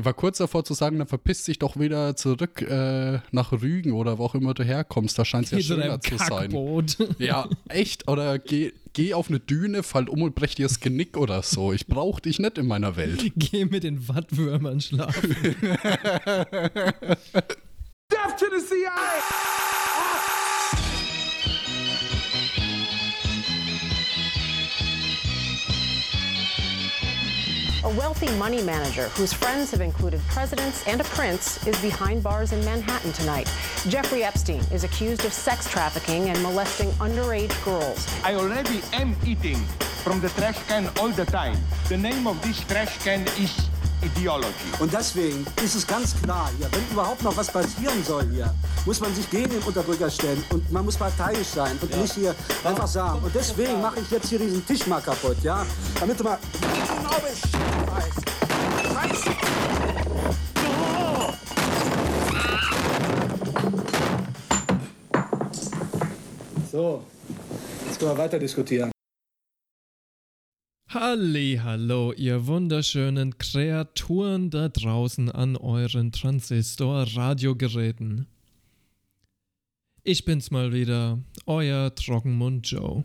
Ich war kurz davor zu sagen, dann verpiss dich doch wieder zurück äh, nach Rügen oder wo auch immer du herkommst. Da scheint es ja schöner zu sein. Ja, echt. Oder geh, geh auf eine Düne, fall um und brech dir das Genick oder so. Ich brauch dich nicht in meiner Welt. Geh mit den Wattwürmern schlafen. Death to the CIA! A wealthy money manager whose friends have included presidents and a prince is behind bars in Manhattan tonight. Jeffrey Epstein is accused of sex trafficking and molesting underage girls. I already am eating from the trash can all the time. The name of this trash can is Ideology. Und deswegen ist es ganz klar hier, wenn überhaupt noch was passieren soll hier, muss man sich gegen den Unterdrücker stellen und man muss parteiisch sein und ja. nicht hier ja. einfach sagen. Und deswegen mache ich jetzt hier diesen Tisch mal kaputt, ja? Damit du mal genau weißt. So, jetzt können wir weiter diskutieren. Halli, hallo, ihr wunderschönen Kreaturen da draußen an euren Transistor-Radiogeräten. Ich bin's mal wieder, euer Trockenmund Joe.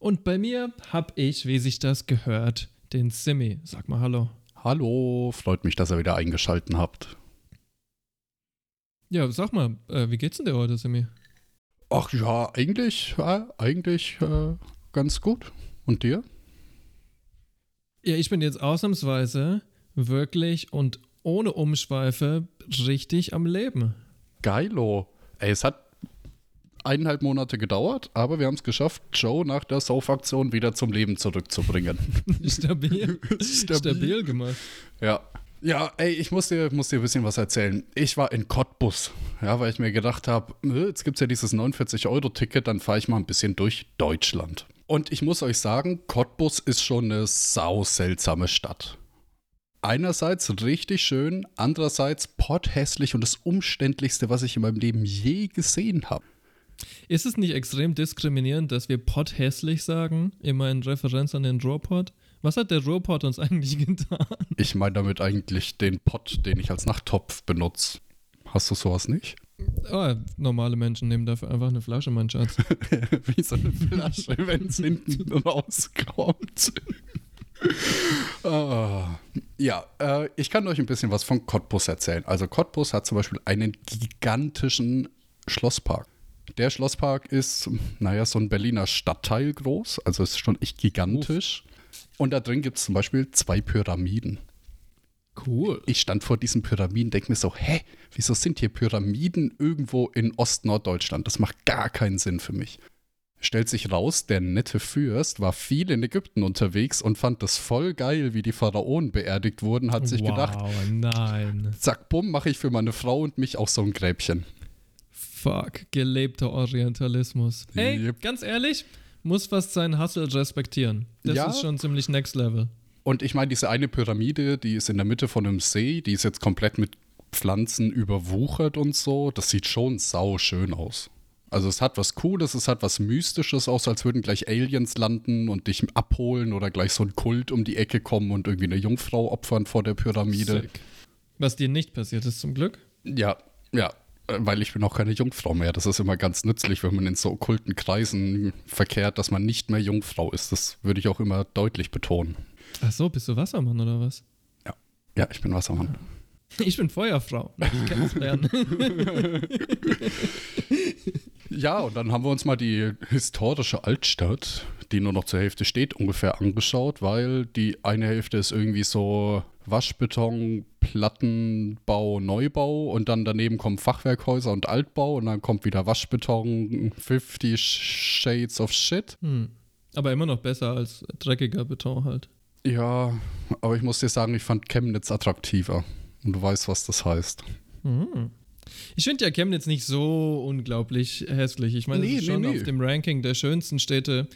Und bei mir hab ich, wie sich das gehört, den Simi. Sag mal Hallo. Hallo, freut mich, dass ihr wieder eingeschalten habt. Ja, sag mal, äh, wie geht's denn dir heute, Simi? Ach ja, eigentlich, äh, eigentlich äh, ganz gut. Und dir? Ja, ich bin jetzt ausnahmsweise wirklich und ohne Umschweife richtig am Leben. Geilo. Ey, es hat eineinhalb Monate gedauert, aber wir haben es geschafft, Joe nach der Sauf-Aktion wieder zum Leben zurückzubringen. Stabil. Stabil. Stabil gemacht. Ja. Ja, ey, ich muss dir, muss dir ein bisschen was erzählen. Ich war in Cottbus, ja, weil ich mir gedacht habe, äh, jetzt gibt es ja dieses 49-Euro-Ticket, dann fahre ich mal ein bisschen durch Deutschland. Und ich muss euch sagen, Cottbus ist schon eine sau seltsame Stadt. Einerseits richtig schön, andererseits potthässlich und das umständlichste, was ich in meinem Leben je gesehen habe. Ist es nicht extrem diskriminierend, dass wir potthässlich sagen, immer in Referenz an den Ruhrpott? Was hat der Ruhrpott uns eigentlich getan? Ich meine damit eigentlich den Pott, den ich als Nachttopf benutze. Hast du sowas nicht? Oh, normale Menschen nehmen dafür einfach eine Flasche, mein Schatz. Wie so eine Flasche, wenn es hinten rauskommt. oh. Ja, äh, ich kann euch ein bisschen was von Cottbus erzählen. Also Cottbus hat zum Beispiel einen gigantischen Schlosspark. Der Schlosspark ist, naja, so ein Berliner Stadtteil groß, also ist schon echt gigantisch. Uff. Und da drin gibt es zum Beispiel zwei Pyramiden. Cool. Ich stand vor diesen Pyramiden, denke mir so, hä, wieso sind hier Pyramiden irgendwo in Ost-Norddeutschland? Das macht gar keinen Sinn für mich. Stellt sich raus, der nette Fürst war viel in Ägypten unterwegs und fand das voll geil, wie die Pharaonen beerdigt wurden, hat sich wow, gedacht, nein. Zack, bumm, mache ich für meine Frau und mich auch so ein Gräbchen. Fuck, gelebter Orientalismus. Hey, yep. ganz ehrlich, muss fast seinen Hustle respektieren. Das ja. ist schon ziemlich next level. Und ich meine, diese eine Pyramide, die ist in der Mitte von einem See, die ist jetzt komplett mit Pflanzen überwuchert und so. Das sieht schon sau schön aus. Also es hat was Cooles, es hat was Mystisches aus, als würden gleich Aliens landen und dich abholen oder gleich so ein Kult um die Ecke kommen und irgendwie eine Jungfrau opfern vor der Pyramide. Sick. Was dir nicht passiert ist zum Glück? Ja, ja, weil ich bin auch keine Jungfrau mehr. Das ist immer ganz nützlich, wenn man in so okkulten Kreisen verkehrt, dass man nicht mehr Jungfrau ist. Das würde ich auch immer deutlich betonen. Ach so, bist du Wassermann oder was? Ja, ja ich bin Wassermann. Ich bin Feuerfrau. Ich kennenlernen. ja, und dann haben wir uns mal die historische Altstadt, die nur noch zur Hälfte steht, ungefähr angeschaut, weil die eine Hälfte ist irgendwie so Waschbeton, Plattenbau, Neubau und dann daneben kommen Fachwerkhäuser und Altbau und dann kommt wieder Waschbeton, 50 Shades of Shit. Hm. Aber immer noch besser als dreckiger Beton halt. Ja, aber ich muss dir sagen, ich fand Chemnitz attraktiver. Und du weißt, was das heißt. Mhm. Ich finde ja Chemnitz nicht so unglaublich hässlich. Ich meine, nee, es ist schon nee, nee. auf dem Ranking der schönsten Städte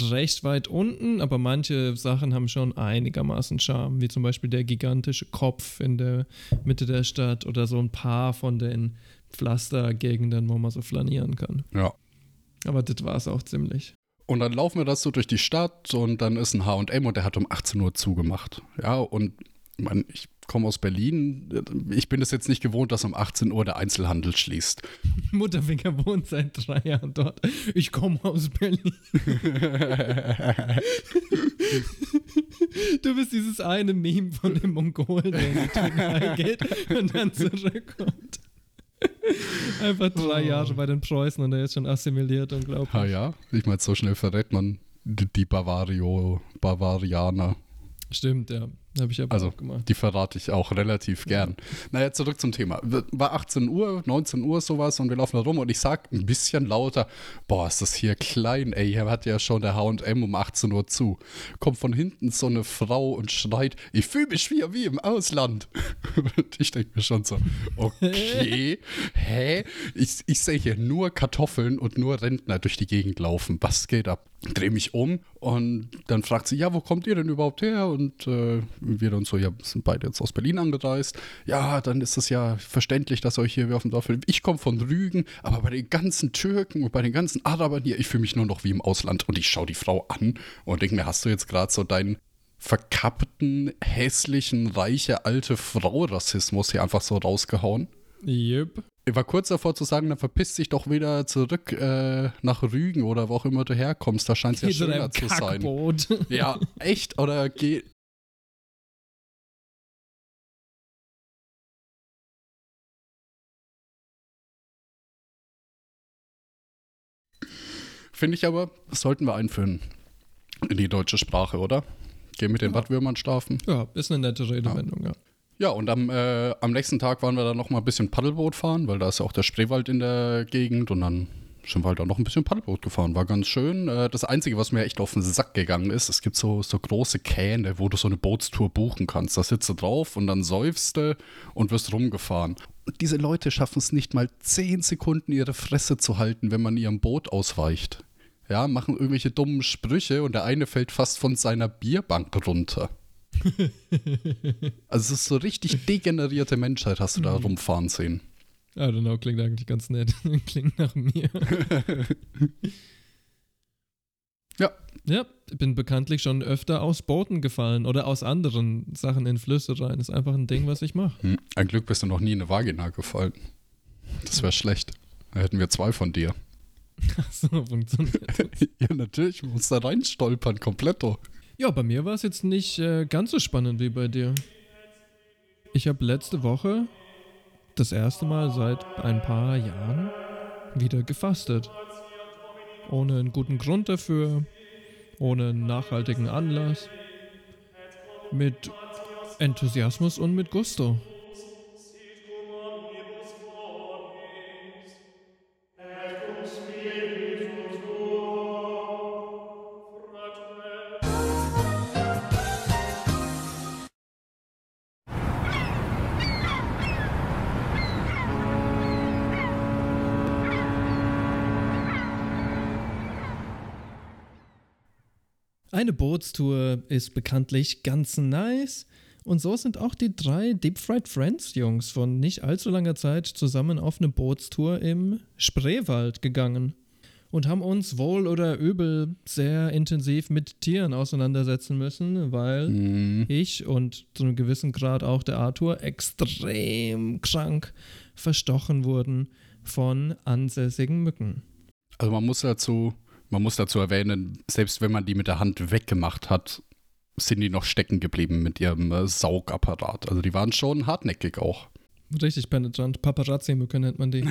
recht weit unten, aber manche Sachen haben schon einigermaßen Charme, wie zum Beispiel der gigantische Kopf in der Mitte der Stadt oder so ein paar von den Pflastergegenden, wo man so flanieren kann. Ja. Aber das war es auch ziemlich. Und dann laufen wir das so durch die Stadt und dann ist ein HM und der hat um 18 Uhr zugemacht. Ja, und man, ich komme aus Berlin. Ich bin es jetzt nicht gewohnt, dass um 18 Uhr der Einzelhandel schließt. Mutterfinger wohnt seit drei Jahren dort. Ich komme aus Berlin. du bist dieses eine Meme von dem Mongolen, der in die Türkei geht und dann zurückkommt. Einfach drei oh. Jahre bei den Preußen und er ist schon assimiliert, unglaublich. Ah ja, ich meine, so schnell verrät man die Bavario, Bavarianer. Stimmt, ja. Habe ich aber also, auch gemacht. Die verrate ich auch relativ gern. Naja, zurück zum Thema. War 18 Uhr, 19 Uhr sowas und wir laufen da rum und ich sag ein bisschen lauter: Boah, ist das hier klein, ey. Hier hat ja schon der HM um 18 Uhr zu. Kommt von hinten so eine Frau und schreit: Ich fühle mich wie, wie im Ausland. Und ich denke mir schon so: Okay, hä? Ich, ich sehe hier nur Kartoffeln und nur Rentner durch die Gegend laufen. Was geht ab? Drehe mich um und dann fragt sie: Ja, wo kommt ihr denn überhaupt her? Und äh, wir dann so, ja, sind beide jetzt aus Berlin angereist. Ja, dann ist es ja verständlich, dass euch hier auf dem Dorf. Ich komme von Rügen, aber bei den ganzen Türken und bei den ganzen Arabern hier, ich fühle mich nur noch wie im Ausland. Und ich schaue die Frau an und denke mir, hast du jetzt gerade so deinen verkappten, hässlichen, reiche, alte Frau-Rassismus hier einfach so rausgehauen? Yep. Ich war kurz davor zu sagen, dann verpiss dich doch wieder zurück äh, nach Rügen oder wo auch immer du herkommst. Da scheint es ja schöner zu sein. Ja, echt? Oder geh, Finde ich aber, das sollten wir einführen in die deutsche Sprache, oder? Gehen mit den ja. Wattwürmern schlafen. Ja, ist eine nette Redewendung, ja. ja. Ja, und am, äh, am nächsten Tag waren wir dann noch mal ein bisschen Paddelboot fahren, weil da ist ja auch der Spreewald in der Gegend und dann sind wir halt auch noch ein bisschen Paddelboot gefahren. War ganz schön. Äh, das Einzige, was mir echt auf den Sack gegangen ist, es gibt so, so große Kähne, wo du so eine Bootstour buchen kannst. Da sitzt du drauf und dann säufst du und wirst rumgefahren. Und diese Leute schaffen es nicht mal zehn Sekunden, ihre Fresse zu halten, wenn man ihrem Boot ausweicht. Ja, machen irgendwelche dummen Sprüche und der eine fällt fast von seiner Bierbank runter. also es ist so richtig degenerierte Menschheit, hast du da mhm. rumfahren sehen. I don't know, klingt eigentlich ganz nett. klingt nach mir. ja. Ja, bin bekanntlich schon öfter aus Booten gefallen oder aus anderen Sachen in Flüsse rein. Ist einfach ein Ding, was ich mache. Hm. Ein Glück bist du noch nie in eine Vagina gefallen. Das wäre schlecht. Da hätten wir zwei von dir. Ach so, funktioniert das. ja, natürlich. Man muss da reinstolpern, kompletto. Ja, bei mir war es jetzt nicht äh, ganz so spannend wie bei dir. Ich habe letzte Woche das erste Mal seit ein paar Jahren wieder gefastet. Ohne einen guten Grund dafür, ohne einen nachhaltigen Anlass. Mit Enthusiasmus und mit Gusto. Eine Bootstour ist bekanntlich ganz nice. Und so sind auch die drei Deep Fried Friends Jungs von nicht allzu langer Zeit zusammen auf eine Bootstour im Spreewald gegangen und haben uns wohl oder übel sehr intensiv mit Tieren auseinandersetzen müssen, weil mhm. ich und zu einem gewissen Grad auch der Arthur extrem krank verstochen wurden von ansässigen Mücken. Also man muss dazu man muss dazu erwähnen, selbst wenn man die mit der Hand weggemacht hat, sind die noch stecken geblieben mit ihrem äh, Saugapparat. Also die waren schon hartnäckig auch. Richtig penetrant. Paparazzi-Mücke nennt man die.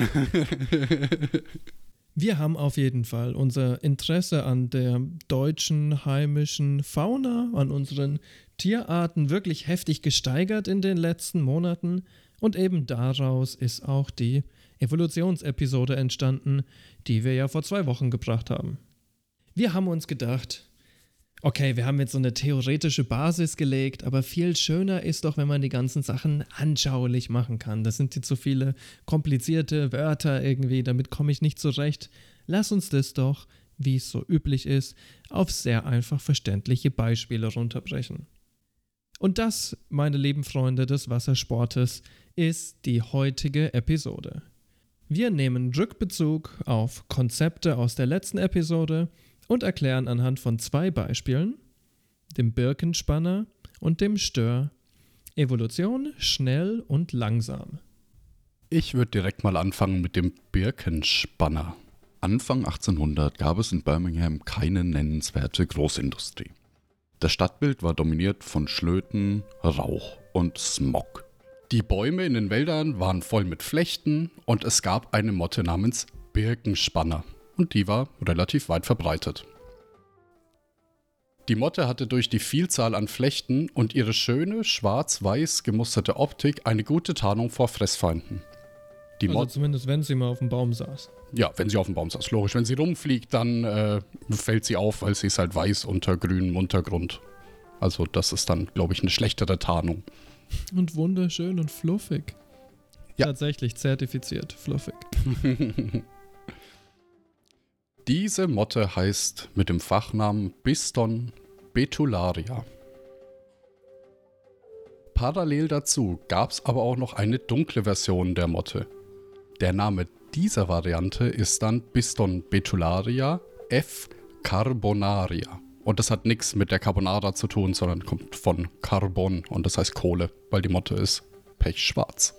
Wir haben auf jeden Fall unser Interesse an der deutschen heimischen Fauna, an unseren Tierarten wirklich heftig gesteigert in den letzten Monaten und eben daraus ist auch die Evolutionsepisode entstanden, die wir ja vor zwei Wochen gebracht haben. Wir haben uns gedacht, okay, wir haben jetzt so eine theoretische Basis gelegt, aber viel schöner ist doch, wenn man die ganzen Sachen anschaulich machen kann. Das sind jetzt so viele komplizierte Wörter irgendwie, damit komme ich nicht zurecht. Lass uns das doch, wie es so üblich ist, auf sehr einfach verständliche Beispiele runterbrechen. Und das, meine lieben Freunde des Wassersportes, ist die heutige Episode. Wir nehmen Rückbezug auf Konzepte aus der letzten Episode und erklären anhand von zwei Beispielen, dem Birkenspanner und dem Stör, Evolution schnell und langsam. Ich würde direkt mal anfangen mit dem Birkenspanner. Anfang 1800 gab es in Birmingham keine nennenswerte Großindustrie. Das Stadtbild war dominiert von Schlöten, Rauch und Smog. Die Bäume in den Wäldern waren voll mit Flechten und es gab eine Motte namens Birkenspanner und die war relativ weit verbreitet. Die Motte hatte durch die Vielzahl an Flechten und ihre schöne, schwarz-weiß gemusterte Optik eine gute Tarnung vor Fressfeinden. Die also zumindest, wenn sie mal auf dem Baum saß. Ja, wenn sie auf dem Baum saß, logisch. Wenn sie rumfliegt, dann äh, fällt sie auf, weil sie ist halt weiß unter grünem Untergrund. Also das ist dann, glaube ich, eine schlechtere Tarnung. Und wunderschön und fluffig. Ja. Tatsächlich zertifiziert, fluffig. Diese Motte heißt mit dem Fachnamen Biston betularia. Parallel dazu gab es aber auch noch eine dunkle Version der Motte. Der Name dieser Variante ist dann Biston betularia F. carbonaria. Und das hat nichts mit der Carbonara zu tun, sondern kommt von Carbon und das heißt Kohle, weil die Motte ist pechschwarz.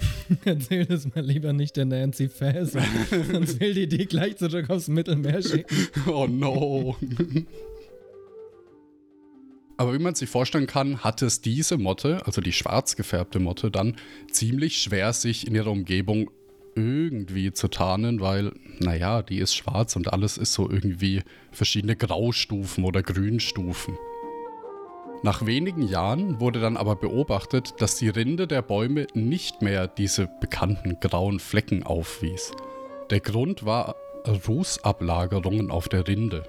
Erzähl das mal lieber nicht der Nancy Faeser, sonst will die die gleich zurück aufs Mittelmeer schicken. Oh no. Aber wie man sich vorstellen kann, hatte es diese Motte, also die schwarz gefärbte Motte, dann ziemlich schwer, sich in ihrer Umgebung irgendwie zu tarnen, weil, naja, die ist schwarz und alles ist so irgendwie verschiedene Graustufen oder Grünstufen. Nach wenigen Jahren wurde dann aber beobachtet, dass die Rinde der Bäume nicht mehr diese bekannten grauen Flecken aufwies. Der Grund war Rußablagerungen auf der Rinde.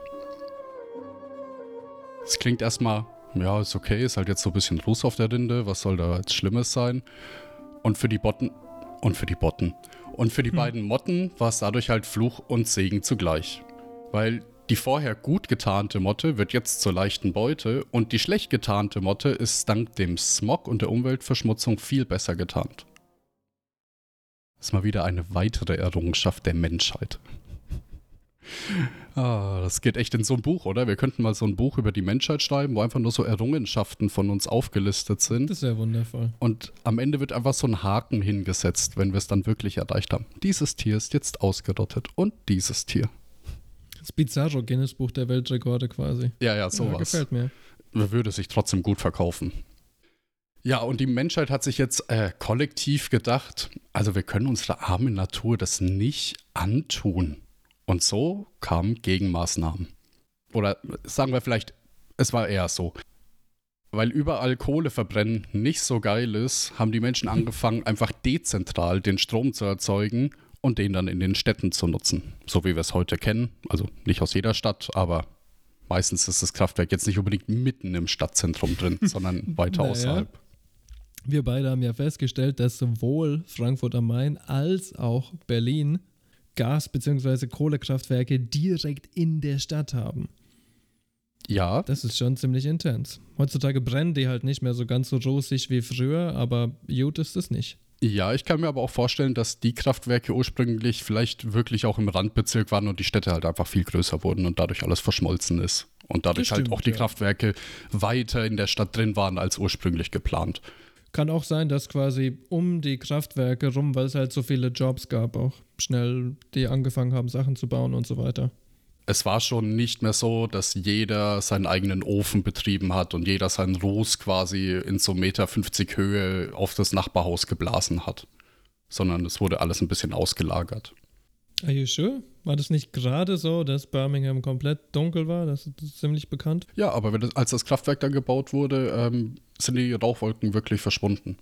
Es klingt erstmal, ja, ist okay, ist halt jetzt so ein bisschen Ruß auf der Rinde, was soll da jetzt Schlimmes sein? Und für die Botten, und für die Botten, und für die hm. beiden Motten war es dadurch halt Fluch und Segen zugleich. Weil die vorher gut getarnte Motte wird jetzt zur leichten Beute und die schlecht getarnte Motte ist dank dem Smog und der Umweltverschmutzung viel besser getarnt. Das ist mal wieder eine weitere Errungenschaft der Menschheit. ah, das geht echt in so ein Buch, oder? Wir könnten mal so ein Buch über die Menschheit schreiben, wo einfach nur so Errungenschaften von uns aufgelistet sind. Das ist ja wundervoll. Und am Ende wird einfach so ein Haken hingesetzt, wenn wir es dann wirklich erreicht haben. Dieses Tier ist jetzt ausgerottet und dieses Tier. Das Bizarro Guinness Buch der Weltrekorde quasi. Ja, ja, sowas. Ja, gefällt mir. Würde sich trotzdem gut verkaufen. Ja, und die Menschheit hat sich jetzt äh, kollektiv gedacht, also wir können unserer armen Natur das nicht antun. Und so kamen Gegenmaßnahmen. Oder sagen wir vielleicht, es war eher so. Weil überall Kohle verbrennen nicht so geil ist, haben die Menschen angefangen, einfach dezentral den Strom zu erzeugen und den dann in den Städten zu nutzen. So wie wir es heute kennen. Also nicht aus jeder Stadt, aber meistens ist das Kraftwerk jetzt nicht unbedingt mitten im Stadtzentrum drin, sondern weiter naja. außerhalb. Wir beide haben ja festgestellt, dass sowohl Frankfurt am Main als auch Berlin Gas- bzw. Kohlekraftwerke direkt in der Stadt haben. Ja. Das ist schon ziemlich intens. Heutzutage brennen die halt nicht mehr so ganz so rosig wie früher, aber gut ist es nicht. Ja, ich kann mir aber auch vorstellen, dass die Kraftwerke ursprünglich vielleicht wirklich auch im Randbezirk waren und die Städte halt einfach viel größer wurden und dadurch alles verschmolzen ist. Und dadurch halt stimmt, halt auch die ja. Kraftwerke weiter in der Stadt drin waren als ursprünglich geplant. Kann auch sein, dass quasi um die Kraftwerke rum, weil es halt so viele Jobs gab, auch schnell die angefangen haben, Sachen zu bauen und so weiter es war schon nicht mehr so, dass jeder seinen eigenen Ofen betrieben hat und jeder seinen Ruß quasi in so Meter 50 Höhe auf das Nachbarhaus geblasen hat. Sondern es wurde alles ein bisschen ausgelagert. Are you sure? War das nicht gerade so, dass Birmingham komplett dunkel war? Das ist ziemlich bekannt. Ja, aber das, als das Kraftwerk dann gebaut wurde, ähm, sind die Rauchwolken wirklich verschwunden.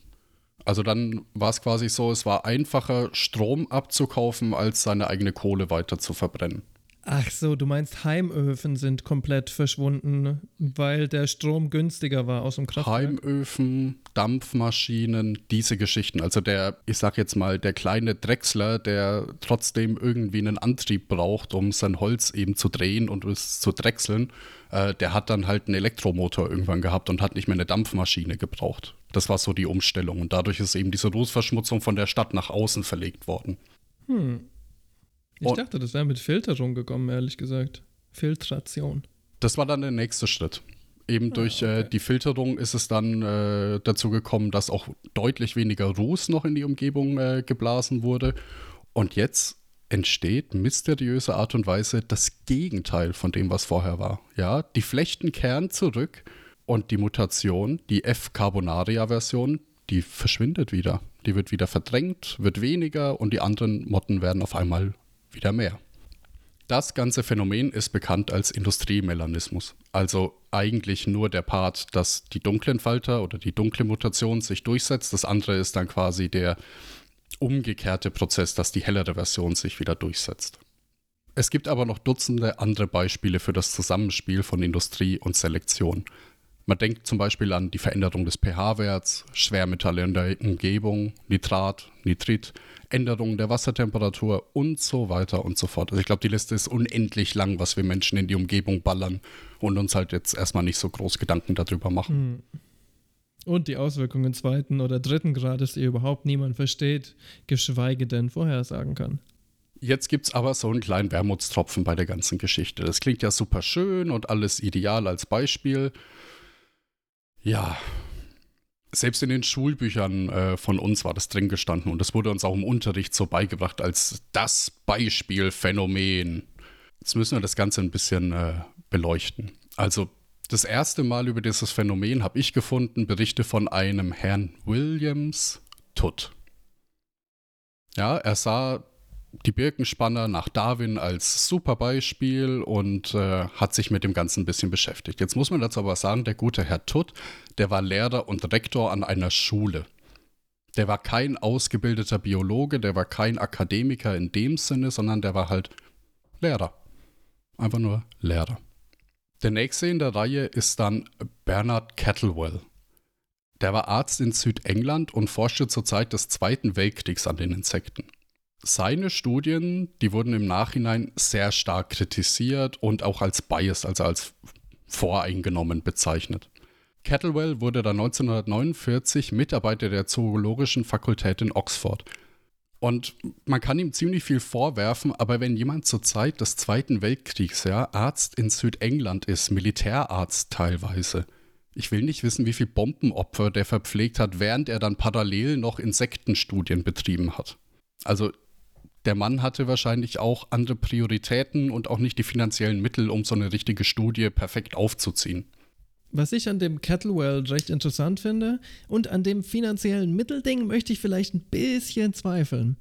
Also dann war es quasi so, es war einfacher, Strom abzukaufen, als seine eigene Kohle weiter zu verbrennen. Ach so, du meinst Heimöfen sind komplett verschwunden, weil der Strom günstiger war aus dem Kraftwerk? Heimöfen, Dampfmaschinen, diese Geschichten. Also der, ich sag jetzt mal, der kleine Drechsler, der trotzdem irgendwie einen Antrieb braucht, um sein Holz eben zu drehen und es zu drechseln, äh, der hat dann halt einen Elektromotor irgendwann gehabt und hat nicht mehr eine Dampfmaschine gebraucht. Das war so die Umstellung und dadurch ist eben diese Rußverschmutzung von der Stadt nach außen verlegt worden. Hm. Ich und dachte, das wäre mit Filterung gekommen, ehrlich gesagt. Filtration. Das war dann der nächste Schritt. Eben ah, durch äh, okay. äh, die Filterung ist es dann äh, dazu gekommen, dass auch deutlich weniger Ruß noch in die Umgebung äh, geblasen wurde. Und jetzt entsteht mysteriöse Art und Weise das Gegenteil von dem, was vorher war. Ja, die Flechten kehren zurück und die Mutation, die F-Carbonaria-Version, die verschwindet wieder. Die wird wieder verdrängt, wird weniger und die anderen Motten werden auf einmal wieder mehr. Das ganze Phänomen ist bekannt als Industriemelanismus. Also eigentlich nur der Part, dass die dunklen Falter oder die dunkle Mutation sich durchsetzt. Das andere ist dann quasi der umgekehrte Prozess, dass die hellere Version sich wieder durchsetzt. Es gibt aber noch Dutzende andere Beispiele für das Zusammenspiel von Industrie und Selektion. Man denkt zum Beispiel an die Veränderung des pH-Werts, Schwermetalle in der Umgebung, Nitrat, Nitrit, Änderungen der Wassertemperatur und so weiter und so fort. Also ich glaube, die Liste ist unendlich lang, was wir Menschen in die Umgebung ballern und uns halt jetzt erstmal nicht so groß Gedanken darüber machen. Hm. Und die Auswirkungen zweiten oder dritten Grades, die überhaupt niemand versteht, geschweige denn vorhersagen kann. Jetzt gibt es aber so einen kleinen Wermutstropfen bei der ganzen Geschichte. Das klingt ja super schön und alles ideal als Beispiel. Ja, selbst in den Schulbüchern äh, von uns war das drin gestanden und das wurde uns auch im Unterricht so beigebracht als das Beispielphänomen. Jetzt müssen wir das Ganze ein bisschen äh, beleuchten. Also das erste Mal über dieses Phänomen habe ich gefunden Berichte von einem Herrn Williams Tutt. Ja, er sah die Birkenspanner nach Darwin als super Beispiel und äh, hat sich mit dem Ganzen ein bisschen beschäftigt. Jetzt muss man dazu aber sagen, der gute Herr Tutt, der war Lehrer und Rektor an einer Schule. Der war kein ausgebildeter Biologe, der war kein Akademiker in dem Sinne, sondern der war halt Lehrer. Einfach nur Lehrer. Der nächste in der Reihe ist dann Bernard Kettlewell. Der war Arzt in Südengland und forschte zur Zeit des Zweiten Weltkriegs an den Insekten seine Studien, die wurden im Nachhinein sehr stark kritisiert und auch als biased, also als voreingenommen bezeichnet. Kettlewell wurde dann 1949 Mitarbeiter der Zoologischen Fakultät in Oxford. Und man kann ihm ziemlich viel vorwerfen, aber wenn jemand zur Zeit des Zweiten Weltkriegs ja, Arzt in Südengland ist, Militärarzt teilweise, ich will nicht wissen, wie viele Bombenopfer der verpflegt hat, während er dann parallel noch Insektenstudien betrieben hat. Also der Mann hatte wahrscheinlich auch andere Prioritäten und auch nicht die finanziellen Mittel, um so eine richtige Studie perfekt aufzuziehen. Was ich an dem Kettlewell recht interessant finde und an dem finanziellen Mittelding möchte ich vielleicht ein bisschen zweifeln,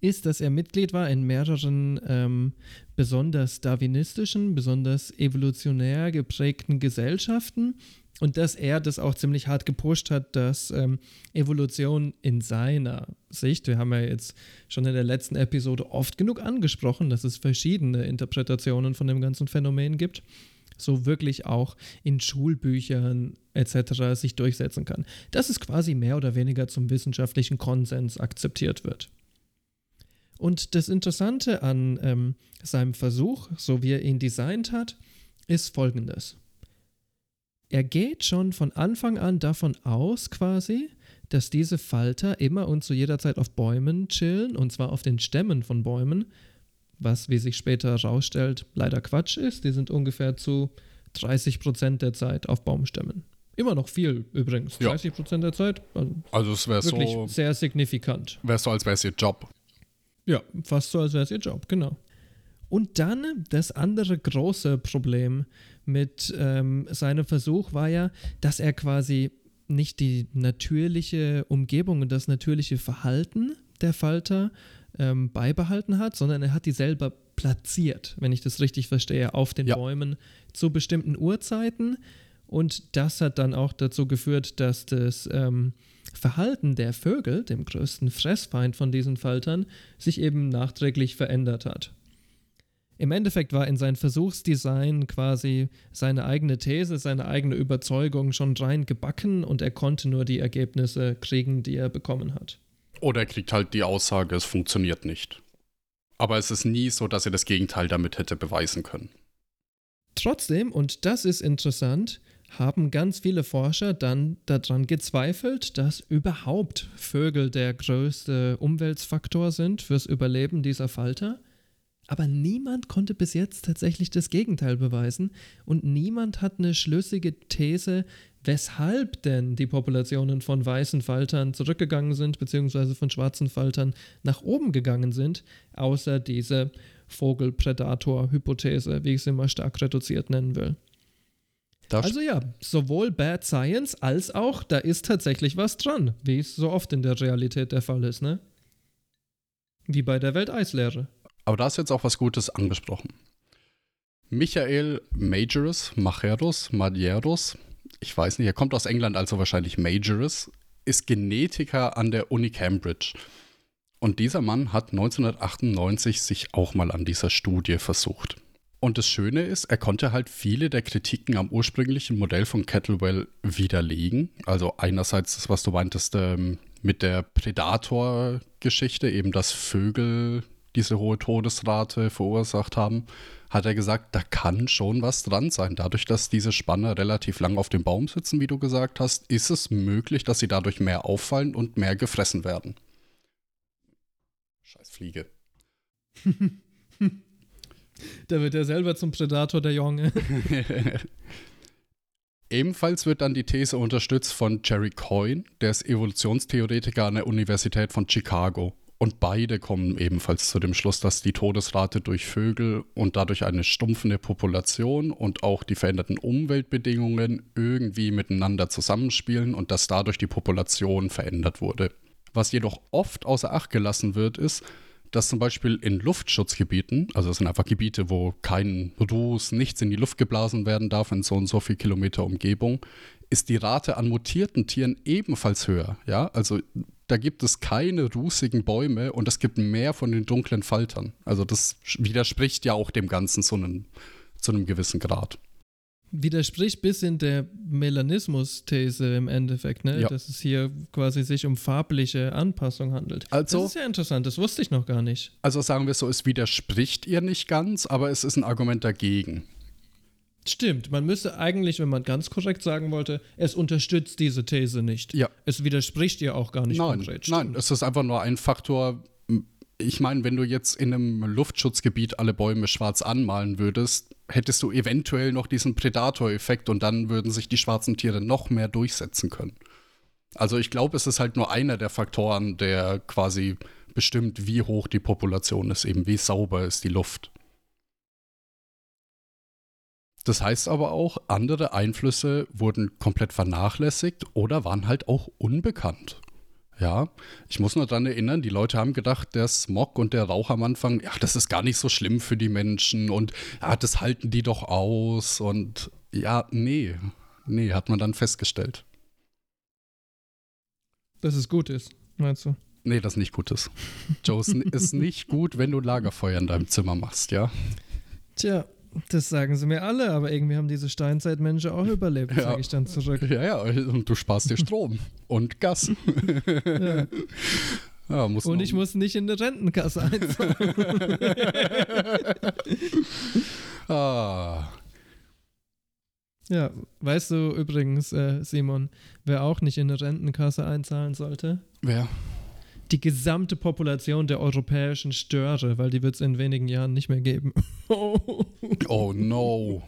ist, dass er Mitglied war in mehreren ähm, besonders darwinistischen, besonders evolutionär geprägten Gesellschaften und dass er das auch ziemlich hart gepusht hat, dass ähm, Evolution in seiner Sicht, wir haben ja jetzt schon in der letzten Episode oft genug angesprochen, dass es verschiedene Interpretationen von dem ganzen Phänomen gibt, so wirklich auch in Schulbüchern etc. sich durchsetzen kann. Dass es quasi mehr oder weniger zum wissenschaftlichen Konsens akzeptiert wird. Und das Interessante an ähm, seinem Versuch, so wie er ihn designt hat, ist folgendes er geht schon von Anfang an davon aus, quasi, dass diese Falter immer und zu jeder Zeit auf Bäumen chillen, und zwar auf den Stämmen von Bäumen, was, wie sich später herausstellt, leider Quatsch ist. Die sind ungefähr zu 30 Prozent der Zeit auf Baumstämmen. Immer noch viel übrigens. 30 Prozent der Zeit. Also, also es wäre so. Sehr signifikant. Wäre so, als wäre es ihr Job. Ja, fast so, als wäre es ihr Job, genau. Und dann das andere große Problem mit ähm, seinem Versuch war ja, dass er quasi nicht die natürliche Umgebung und das natürliche Verhalten der Falter ähm, beibehalten hat, sondern er hat die selber platziert, wenn ich das richtig verstehe, auf den ja. Bäumen zu bestimmten Uhrzeiten. Und das hat dann auch dazu geführt, dass das ähm, Verhalten der Vögel, dem größten Fressfeind von diesen Faltern, sich eben nachträglich verändert hat. Im Endeffekt war in sein Versuchsdesign quasi seine eigene These, seine eigene Überzeugung schon rein gebacken und er konnte nur die Ergebnisse kriegen, die er bekommen hat. Oder er kriegt halt die Aussage, es funktioniert nicht. Aber es ist nie so, dass er das Gegenteil damit hätte beweisen können. Trotzdem, und das ist interessant, haben ganz viele Forscher dann daran gezweifelt, dass überhaupt Vögel der größte Umweltfaktor sind fürs Überleben dieser Falter Aber niemand konnte bis jetzt tatsächlich das Gegenteil beweisen und niemand hat eine schlüssige These, weshalb denn die Populationen von weißen Faltern zurückgegangen sind, beziehungsweise von schwarzen Faltern nach oben gegangen sind, außer diese Vogel-Predator-Hypothese, wie ich sie mal stark reduziert nennen will. Das also ja, sowohl Bad Science als auch, da ist tatsächlich was dran, wie es so oft in der Realität der Fall ist, ne? Wie bei der Welteislehre. Aber da ist jetzt auch was Gutes angesprochen. Michael Majoris, Majeros, Majeros, ich weiß nicht, er kommt aus England, also wahrscheinlich Majoris, ist Genetiker an der Uni Cambridge. Und dieser Mann hat 1998 sich auch mal an dieser Studie versucht. Und das Schöne ist, er konnte halt viele der Kritiken am ursprünglichen Modell von Kettlewell widerlegen. Also einerseits das, was du meintest ähm, mit der Predator-Geschichte, eben dass Vögel diese hohe Todesrate verursacht haben, hat er gesagt, da kann schon was dran sein. Dadurch, dass diese Spanner relativ lang auf dem Baum sitzen, wie du gesagt hast, ist es möglich, dass sie dadurch mehr auffallen und mehr gefressen werden. Scheiß Fliege. da wird er selber zum Predator, der Junge. Ebenfalls wird dann die These unterstützt von Jerry Coyne, der ist Evolutionstheoretiker an der Universität von Chicago. Und beide kommen ebenfalls zu dem Schluss, dass die Todesrate durch Vögel und dadurch eine stumpfende Population und auch die veränderten Umweltbedingungen irgendwie miteinander zusammenspielen und dass dadurch die Population verändert wurde. Was jedoch oft außer Acht gelassen wird, ist, dass zum Beispiel in Luftschutzgebieten, also es sind einfach Gebiete, wo kein Ruß, nichts in die Luft geblasen werden darf in so und so viel Kilometer Umgebung, ist die Rate an mutierten Tieren ebenfalls höher. Ja, also da gibt es keine rußigen Bäume und es gibt mehr von den dunklen Faltern. Also das widerspricht ja auch dem Ganzen zu einem, zu einem gewissen Grad widerspricht bis in der Melanismus-These im Endeffekt, ne? Ja. dass es hier quasi sich um farbliche Anpassung handelt. Also, das ist ja interessant, das wusste ich noch gar nicht. Also sagen wir so, es widerspricht ihr nicht ganz, aber es ist ein Argument dagegen. Stimmt, man müsste eigentlich, wenn man ganz korrekt sagen wollte, es unterstützt diese These nicht. Ja. Es widerspricht ihr auch gar nicht nein, konkret. Stimmt. Nein, es ist einfach nur ein Faktor. Ich meine, wenn du jetzt in einem Luftschutzgebiet alle Bäume schwarz anmalen würdest, hättest du eventuell noch diesen Predator-Effekt und dann würden sich die schwarzen Tiere noch mehr durchsetzen können. Also ich glaube, es ist halt nur einer der Faktoren, der quasi bestimmt, wie hoch die Population ist, eben wie sauber ist die Luft. Das heißt aber auch, andere Einflüsse wurden komplett vernachlässigt oder waren halt auch unbekannt. Ja, ich muss nur daran erinnern, die Leute haben gedacht, der Smog und der Rauch am Anfang, ja, das ist gar nicht so schlimm für die Menschen und ja, das halten die doch aus und ja, nee, nee, hat man dann festgestellt. Dass es gut ist, meinst du? Nee, das nicht gut ist. Joe, es ist nicht gut, wenn du Lagerfeuer in deinem Zimmer machst, ja? Tja, das sagen sie mir alle, aber irgendwie haben diese Steinzeitmenschen auch überlebt, ja. sage ich dann zurück. Ja, ja, und du sparst dir Strom und Gas. Ja. Ja, und ich muss nicht in eine Rentenkasse einzahlen. ah. Ja, weißt du übrigens, äh, Simon, wer auch nicht in eine Rentenkasse einzahlen sollte? Wer? Die gesamte Population der europäischen Störe, weil die wird es in wenigen Jahren nicht mehr geben. oh no.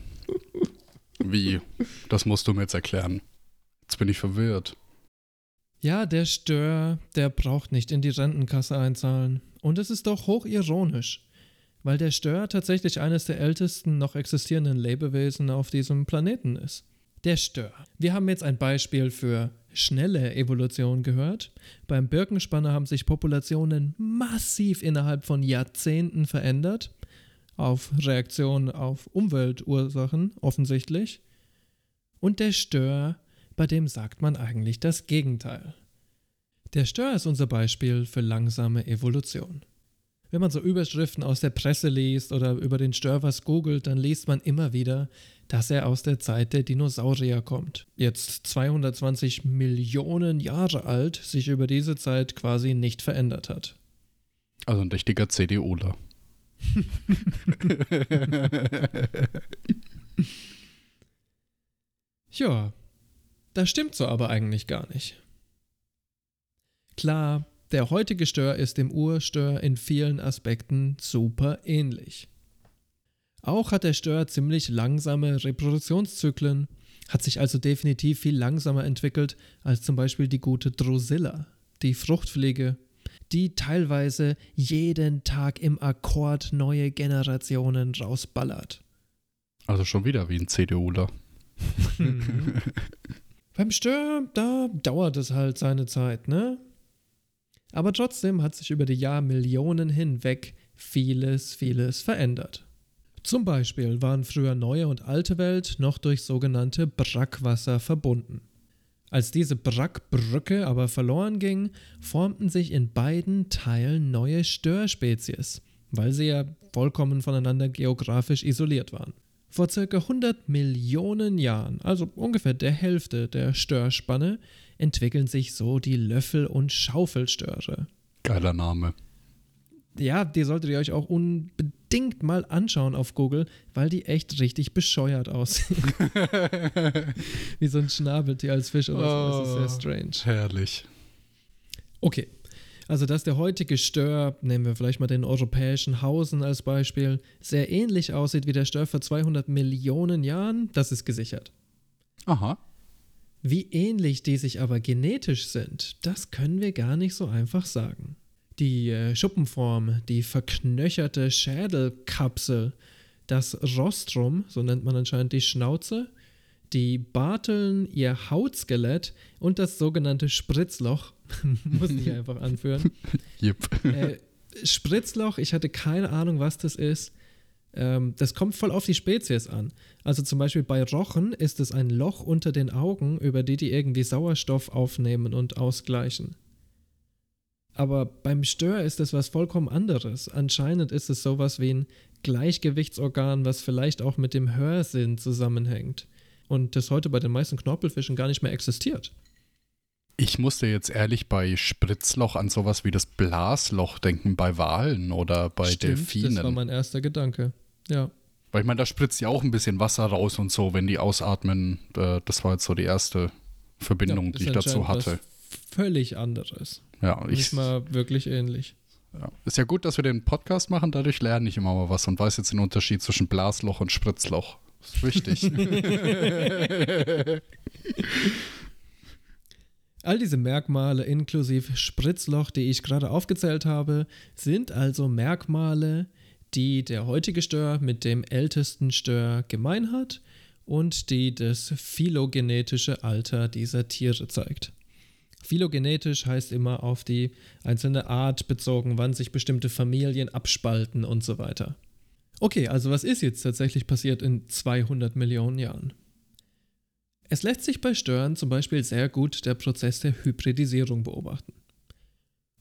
Wie? Das musst du mir jetzt erklären. Jetzt bin ich verwirrt. Ja, der Stör, der braucht nicht in die Rentenkasse einzahlen. Und es ist doch hochironisch, weil der Stör tatsächlich eines der ältesten noch existierenden Lebewesen auf diesem Planeten ist. Der Stör. Wir haben jetzt ein Beispiel für schnelle Evolution gehört. Beim Birkenspanner haben sich Populationen massiv innerhalb von Jahrzehnten verändert. Auf Reaktionen auf Umweltursachen offensichtlich. Und der Stör, bei dem sagt man eigentlich das Gegenteil. Der Stör ist unser Beispiel für langsame Evolution. Wenn man so Überschriften aus der Presse liest oder über den Stör was googelt, dann liest man immer wieder, dass er aus der Zeit der Dinosaurier kommt. Jetzt 220 Millionen Jahre alt, sich über diese Zeit quasi nicht verändert hat. Also ein richtiger CDUler. ja, das stimmt so aber eigentlich gar nicht. Klar, Der heutige Stör ist dem Urstör in vielen Aspekten super ähnlich. Auch hat der Stör ziemlich langsame Reproduktionszyklen, hat sich also definitiv viel langsamer entwickelt als zum Beispiel die gute Drosilla, die Fruchtfliege, die teilweise jeden Tag im Akkord neue Generationen rausballert. Also schon wieder wie ein CDUler. Mhm. Beim Stör, da dauert es halt seine Zeit, ne? Aber trotzdem hat sich über die Jahrmillionen hinweg vieles, vieles verändert. Zum Beispiel waren früher neue und alte Welt noch durch sogenannte Brackwasser verbunden. Als diese Brackbrücke aber verloren ging, formten sich in beiden Teilen neue Störspezies, weil sie ja vollkommen voneinander geografisch isoliert waren. Vor circa 100 Millionen Jahren, also ungefähr der Hälfte der Störspanne, entwickeln sich so die Löffel- und Schaufelstöre. Geiler Name. Ja, die solltet ihr euch auch unbedingt mal anschauen auf Google, weil die echt richtig bescheuert aussehen. Wie so ein Schnabeltier als Fisch oder so. Das ist sehr Oh, strange. Herrlich. Okay. Also, dass der heutige Stör, nehmen wir vielleicht mal den europäischen Hausen als Beispiel, sehr ähnlich aussieht wie der Stör vor 200 Millionen Jahren, das ist gesichert. Aha. Wie ähnlich die sich aber genetisch sind, das können wir gar nicht so einfach sagen. Die äh, Schuppenform, die verknöcherte Schädelkapsel, das Rostrum, so nennt man anscheinend die Schnauze, die Barteln, ihr Hautskelett und das sogenannte Spritzloch, muss ich einfach anführen. Jep. Äh, Spritzloch, ich hatte keine Ahnung, was das ist. Ähm, das kommt voll auf die Spezies an. Also zum Beispiel bei Rochen ist es ein Loch unter den Augen, über die die irgendwie Sauerstoff aufnehmen und ausgleichen. Aber beim Stör ist es was vollkommen anderes. Anscheinend ist es sowas wie ein Gleichgewichtsorgan, was vielleicht auch mit dem Hörsinn zusammenhängt. Und das heute bei den meisten Knorpelfischen gar nicht mehr existiert. Ich musste jetzt ehrlich bei Spritzloch an sowas wie das Blasloch denken bei Walen oder bei Stimmt, Delfinen. Das war mein erster Gedanke. Ja. Weil ich meine, da spritzt ja auch ein bisschen Wasser raus und so, wenn die ausatmen. Äh, das war jetzt so die erste Verbindung, Ja, die ich dazu hatte. was Völlig anderes. Ja, ich, Nicht mal wirklich ähnlich. ja. Ist ja gut, dass wir den Podcast machen, dadurch lerne ich immer mal was und weiß jetzt den Unterschied zwischen Blasloch und Spritzloch. Das ist wichtig. All diese Merkmale inklusive Spritzloch, die ich gerade aufgezählt habe, sind also Merkmale, die der heutige Stör mit dem ältesten Stör gemein hat und die das phylogenetische Alter dieser Tiere zeigt. Phylogenetisch heißt immer auf die einzelne Art bezogen, wann sich bestimmte Familien abspalten und so weiter. Okay, also was ist jetzt tatsächlich passiert in 200 Millionen Jahren? Es lässt sich bei Stören zum Beispiel sehr gut der Prozess der Hybridisierung beobachten.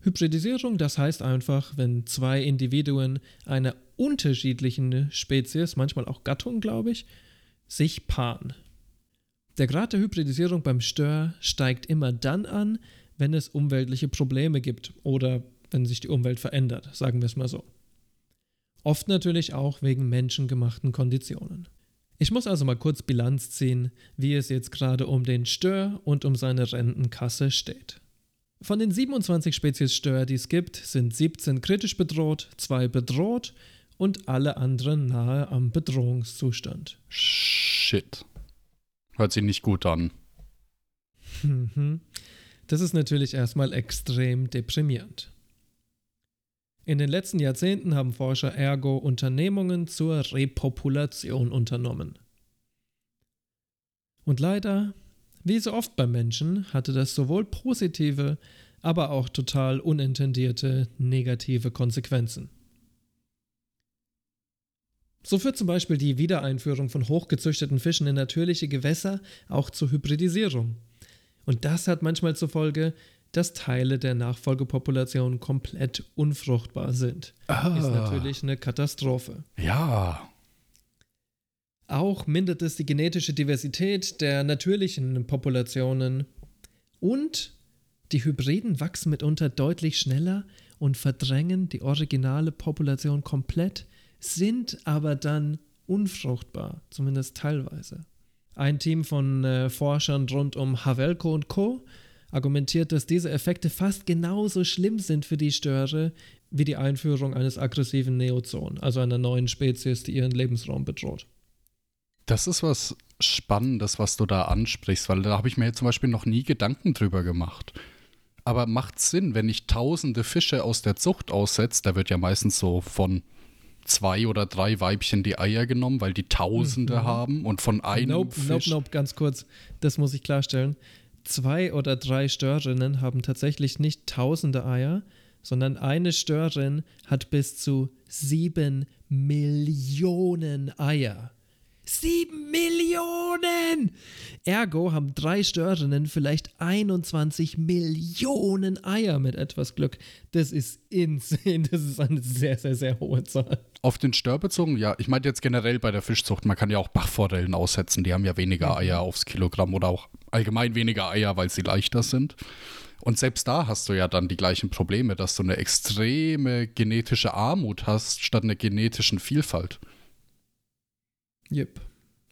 Hybridisierung, das heißt einfach, wenn zwei Individuen einer unterschiedlichen Spezies, manchmal auch Gattung, glaube ich, sich paaren. Der Grad der Hybridisierung beim Stör steigt immer dann an, wenn es umweltliche Probleme gibt oder wenn sich die Umwelt verändert, sagen wir es mal so. Oft natürlich auch wegen menschengemachten Konditionen. Ich muss also mal kurz Bilanz ziehen, wie es jetzt gerade um den Stör und um seine Rentenkasse steht. Von den 27 Spezies Stör, die es gibt, sind 17 kritisch bedroht, 2 bedroht und alle anderen nahe am Bedrohungszustand. Shit. Hört sich nicht gut an. Mhm. Das ist natürlich erstmal extrem deprimierend. In den letzten Jahrzehnten haben Forscher ergo Unternehmungen zur Repopulation unternommen. Und leider, wie so oft bei Menschen, hatte das sowohl positive, aber auch total unintendierte negative Konsequenzen. So führt zum Beispiel die Wiedereinführung von hochgezüchteten Fischen in natürliche Gewässer auch zur Hybridisierung. Und das hat manchmal zur Folge, dass Teile der Nachfolgepopulation komplett unfruchtbar sind. Ah. Ist natürlich eine Katastrophe. Ja. Auch mindert es die genetische Diversität der natürlichen Populationen und die Hybriden wachsen mitunter deutlich schneller und verdrängen die originale Population komplett, sind aber dann unfruchtbar, zumindest teilweise. Ein Team von äh, Forschern rund um Havelko und Co. argumentiert, dass diese Effekte fast genauso schlimm sind für die Störe wie die Einführung eines aggressiven Neozon, also einer neuen Spezies, die ihren Lebensraum bedroht. Das ist was Spannendes, was du da ansprichst, weil da habe ich mir zum Beispiel noch nie Gedanken drüber gemacht. Aber macht Sinn, wenn ich tausende Fische aus der Zucht aussetze, da wird ja meistens so von zwei oder drei Weibchen die Eier genommen, weil die Tausende mhm. haben und von einem nope, Fisch. Nope, nope, ganz kurz, das muss ich klarstellen. Zwei oder drei Störerinnen haben tatsächlich nicht tausende Eier, sondern eine Störin hat bis zu sieben Millionen Eier. Sieben Millionen! Ergo haben drei Störerinnen vielleicht 21 Millionen Eier mit etwas Glück. Das ist insane. Das ist eine sehr, sehr, sehr hohe Zahl. Auf den Stör bezogen, ja. Ich meine jetzt generell bei der Fischzucht, man kann ja auch Bachforellen aussetzen. Die haben ja weniger Eier aufs Kilogramm oder auch allgemein weniger Eier, weil sie leichter sind. Und selbst da hast du ja dann die gleichen Probleme, dass du eine extreme genetische Armut hast, statt einer genetischen Vielfalt. Yep.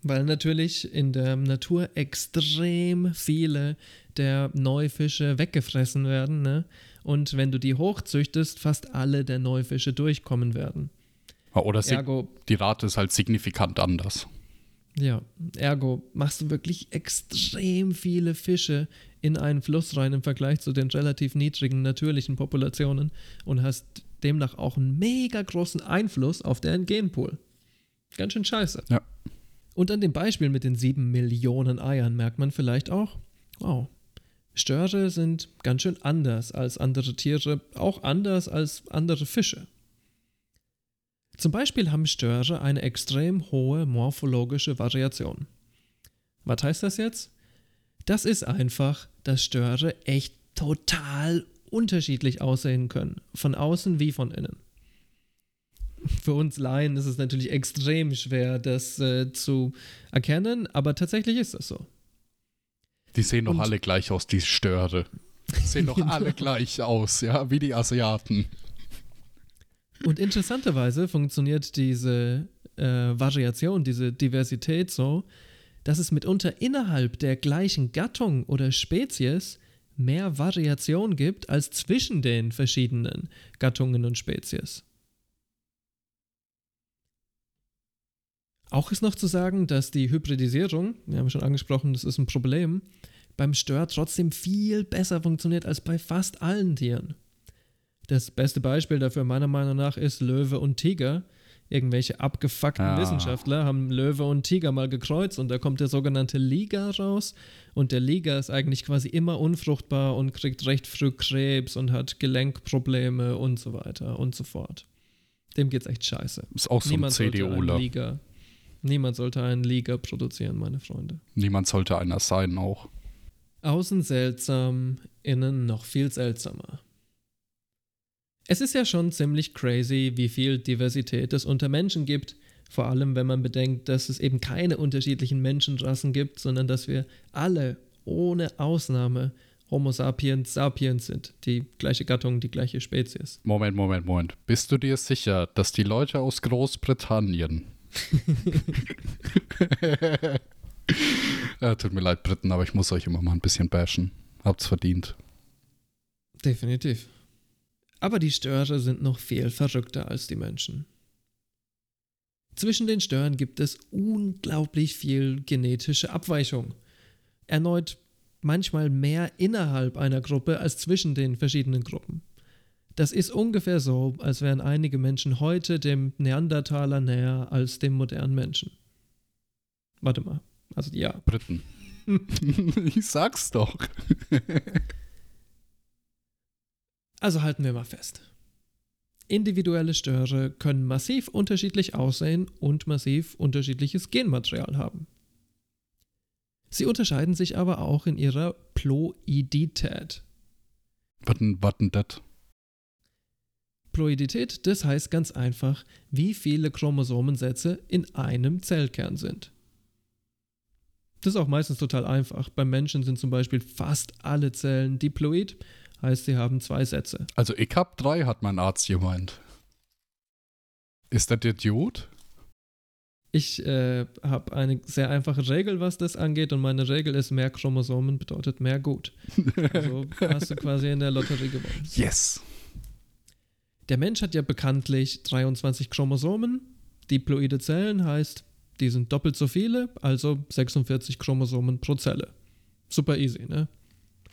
Weil natürlich in der Natur extrem viele der Neufische weggefressen werden. Ne? Und wenn du die hochzüchtest, fast alle der Neufische durchkommen werden. Oder ergo, die Rate ist halt signifikant anders. Ja, ergo machst du wirklich extrem viele Fische in einen Fluss rein im Vergleich zu den relativ niedrigen natürlichen Populationen und hast demnach auch einen mega großen Einfluss auf deren Genpool. Ganz schön scheiße. Ja. Und an dem Beispiel mit den sieben Millionen Eiern merkt man vielleicht auch, wow, Störe sind ganz schön anders als andere Tiere, auch anders als andere Fische. Zum Beispiel haben Störe eine extrem hohe morphologische Variation. Was heißt das jetzt? Das ist einfach, dass Störe echt total unterschiedlich aussehen können, von außen wie von innen für uns Laien ist es natürlich extrem schwer, das äh, zu erkennen, aber tatsächlich ist das so. Die sehen doch alle gleich aus, die Störe. Die sehen doch genau. alle gleich aus, ja, wie die Asiaten. Und interessanterweise funktioniert diese äh, Variation, diese Diversität so, dass es mitunter innerhalb der gleichen Gattung oder Spezies mehr Variation gibt als zwischen den verschiedenen Gattungen und Spezies. Auch ist noch zu sagen, dass die Hybridisierung, wir haben schon angesprochen, das ist ein Problem, beim Stör trotzdem viel besser funktioniert als bei fast allen Tieren. Das beste Beispiel dafür meiner Meinung nach ist Löwe und Tiger. Irgendwelche abgefuckten ja. Wissenschaftler haben Löwe und Tiger mal gekreuzt und da kommt der sogenannte Liga raus. Und der Liga ist eigentlich quasi immer unfruchtbar und kriegt recht früh Krebs und hat Gelenkprobleme und so weiter und so fort. Dem geht's echt scheiße. Ist auch so Niemand ein CDUler. Niemand sollte einen Liga produzieren, meine Freunde. Niemand sollte einer sein, auch. Außen seltsam, innen noch viel seltsamer. Es ist ja schon ziemlich crazy, wie viel Diversität es unter Menschen gibt, vor allem wenn man bedenkt, dass es eben keine unterschiedlichen Menschenrassen gibt, sondern dass wir alle ohne Ausnahme Homo sapiens sapiens sind, die gleiche Gattung, die gleiche Spezies. Moment, Moment, Moment. Bist du dir sicher, dass die Leute aus Großbritannien ja, tut mir leid, Briten, aber ich muss euch immer mal ein bisschen bashen. Habt's verdient. Definitiv. Aber die Störe sind noch viel verrückter als die Menschen. Zwischen den Stören gibt es unglaublich viel genetische Abweichung. Erneut manchmal mehr innerhalb einer Gruppe als zwischen den verschiedenen Gruppen. Das ist ungefähr so, als wären einige Menschen heute dem Neandertaler näher als dem modernen Menschen. Warte mal. Also ja. Briten. ich sag's doch. also halten wir mal fest. Individuelle Störe können massiv unterschiedlich aussehen und massiv unterschiedliches Genmaterial haben. Sie unterscheiden sich aber auch in ihrer Ploidität. Was denn das? Ploidität, das heißt ganz einfach, wie viele Chromosomensätze in einem Zellkern sind. Das ist auch meistens total einfach. Beim Menschen sind zum Beispiel fast alle Zellen diploid, heißt sie haben zwei Sätze. Also ich hab drei, hat mein Arzt gemeint. Ist das der Dude? Ich äh, habe eine sehr einfache Regel, was das angeht, und meine Regel ist: mehr Chromosomen bedeutet mehr gut. Also hast du quasi in der Lotterie gewonnen. Yes. Der Mensch hat ja bekanntlich 23 Chromosomen. Diploide Zellen heißt, die sind doppelt so viele, also 46 Chromosomen pro Zelle. Super easy, ne?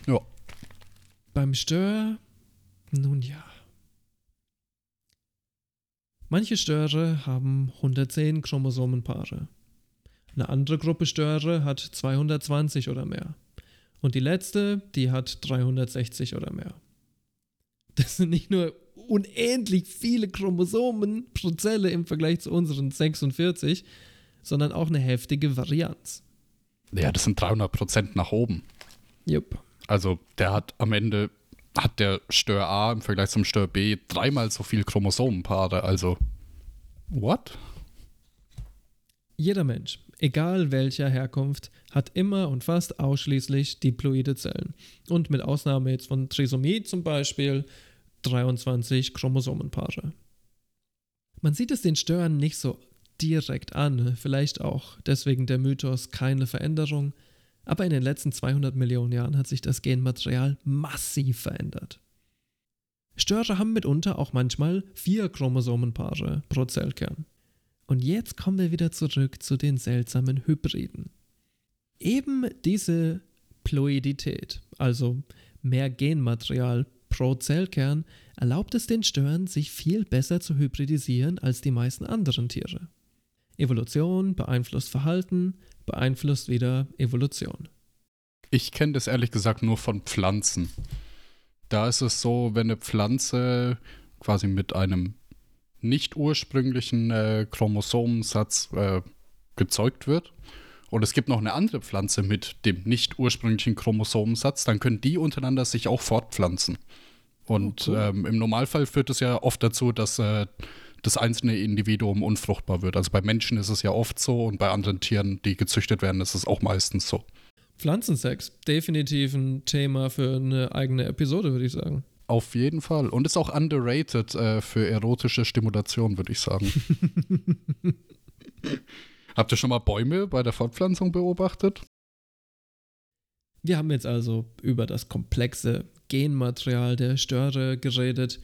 Ja. Beim Stör, nun ja. Manche Störe haben 110 Chromosomenpaare. Eine andere Gruppe Störe hat 220 oder mehr. Und die letzte, die hat 360 oder mehr. Das sind nicht nur unendlich viele Chromosomen pro Zelle im Vergleich zu unseren 46, sondern auch eine heftige Varianz. Ja, das sind 300 Prozent nach oben. Jupp. Also der hat am Ende, hat der Stör A im Vergleich zum Stör B dreimal so viel Chromosomenpaare. Also, what? Jeder Mensch, egal welcher Herkunft, hat immer und fast ausschließlich diploide Zellen. Und mit Ausnahme jetzt von Trisomie zum Beispiel 23 Chromosomenpaare. Man sieht es den Stören nicht so direkt an, vielleicht auch deswegen der Mythos keine Veränderung, aber in den letzten 200 Millionen Jahren hat sich das Genmaterial massiv verändert. Störe haben mitunter auch manchmal vier Chromosomenpaare pro Zellkern. Und jetzt kommen wir wieder zurück zu den seltsamen Hybriden. Eben diese Ploidität, also mehr Genmaterial pro Zellkern, erlaubt es den Stören, sich viel besser zu hybridisieren als die meisten anderen Tiere. Evolution beeinflusst Verhalten, beeinflusst wieder Evolution. Ich kenne das ehrlich gesagt nur von Pflanzen. Da ist es so, wenn eine Pflanze quasi mit einem nicht ursprünglichen äh, Chromosomensatz äh, gezeugt wird und es gibt noch eine andere Pflanze mit dem nicht ursprünglichen Chromosomensatz, dann können die untereinander sich auch fortpflanzen. Und oh, cool. ähm, im Normalfall führt es ja oft dazu, dass äh, das einzelne Individuum unfruchtbar wird. Also bei Menschen ist es ja oft so und bei anderen Tieren, die gezüchtet werden, ist es auch meistens so. Pflanzensex, definitiv ein Thema für eine eigene Episode, würde ich sagen. Auf jeden Fall. Und ist auch underrated äh, für erotische Stimulation, würde ich sagen. Habt ihr schon mal Bäume bei der Fortpflanzung beobachtet? Wir haben jetzt also über das komplexe Genmaterial der Störe geredet,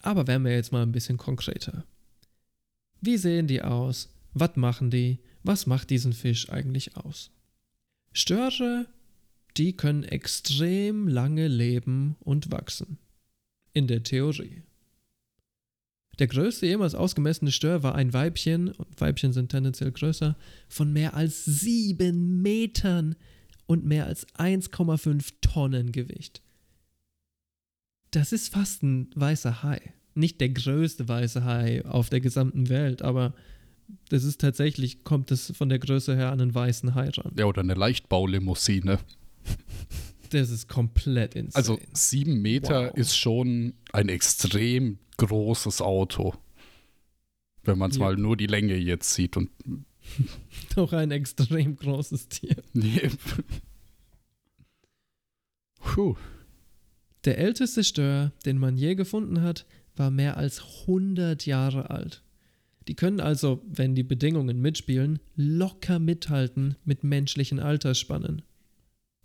aber werden wir jetzt mal ein bisschen konkreter. Wie sehen die aus? Was machen die? Was macht diesen Fisch eigentlich aus? Störe, die können extrem lange leben und wachsen. In der Theorie. Der größte jemals ausgemessene Stör war ein Weibchen, und Weibchen sind tendenziell größer, von mehr als sieben Metern und mehr als 1,5 Tonnen Gewicht. Das ist fast ein weißer Hai. Nicht der größte weiße Hai auf der gesamten Welt, aber das ist tatsächlich, kommt es von der Größe her an einen weißen Hai ran. Ja, oder eine Leichtbaulimousine. Das ist komplett insane. Also sieben Meter wow. ist schon ein extrem großes Auto. Wenn man es ja. mal nur die Länge jetzt sieht und. Doch ein extrem großes Tier. Nee. Puh. Der älteste Stör, den man je gefunden hat, war mehr als 100 Jahre alt. Die können also, wenn die Bedingungen mitspielen, locker mithalten mit menschlichen Altersspannen.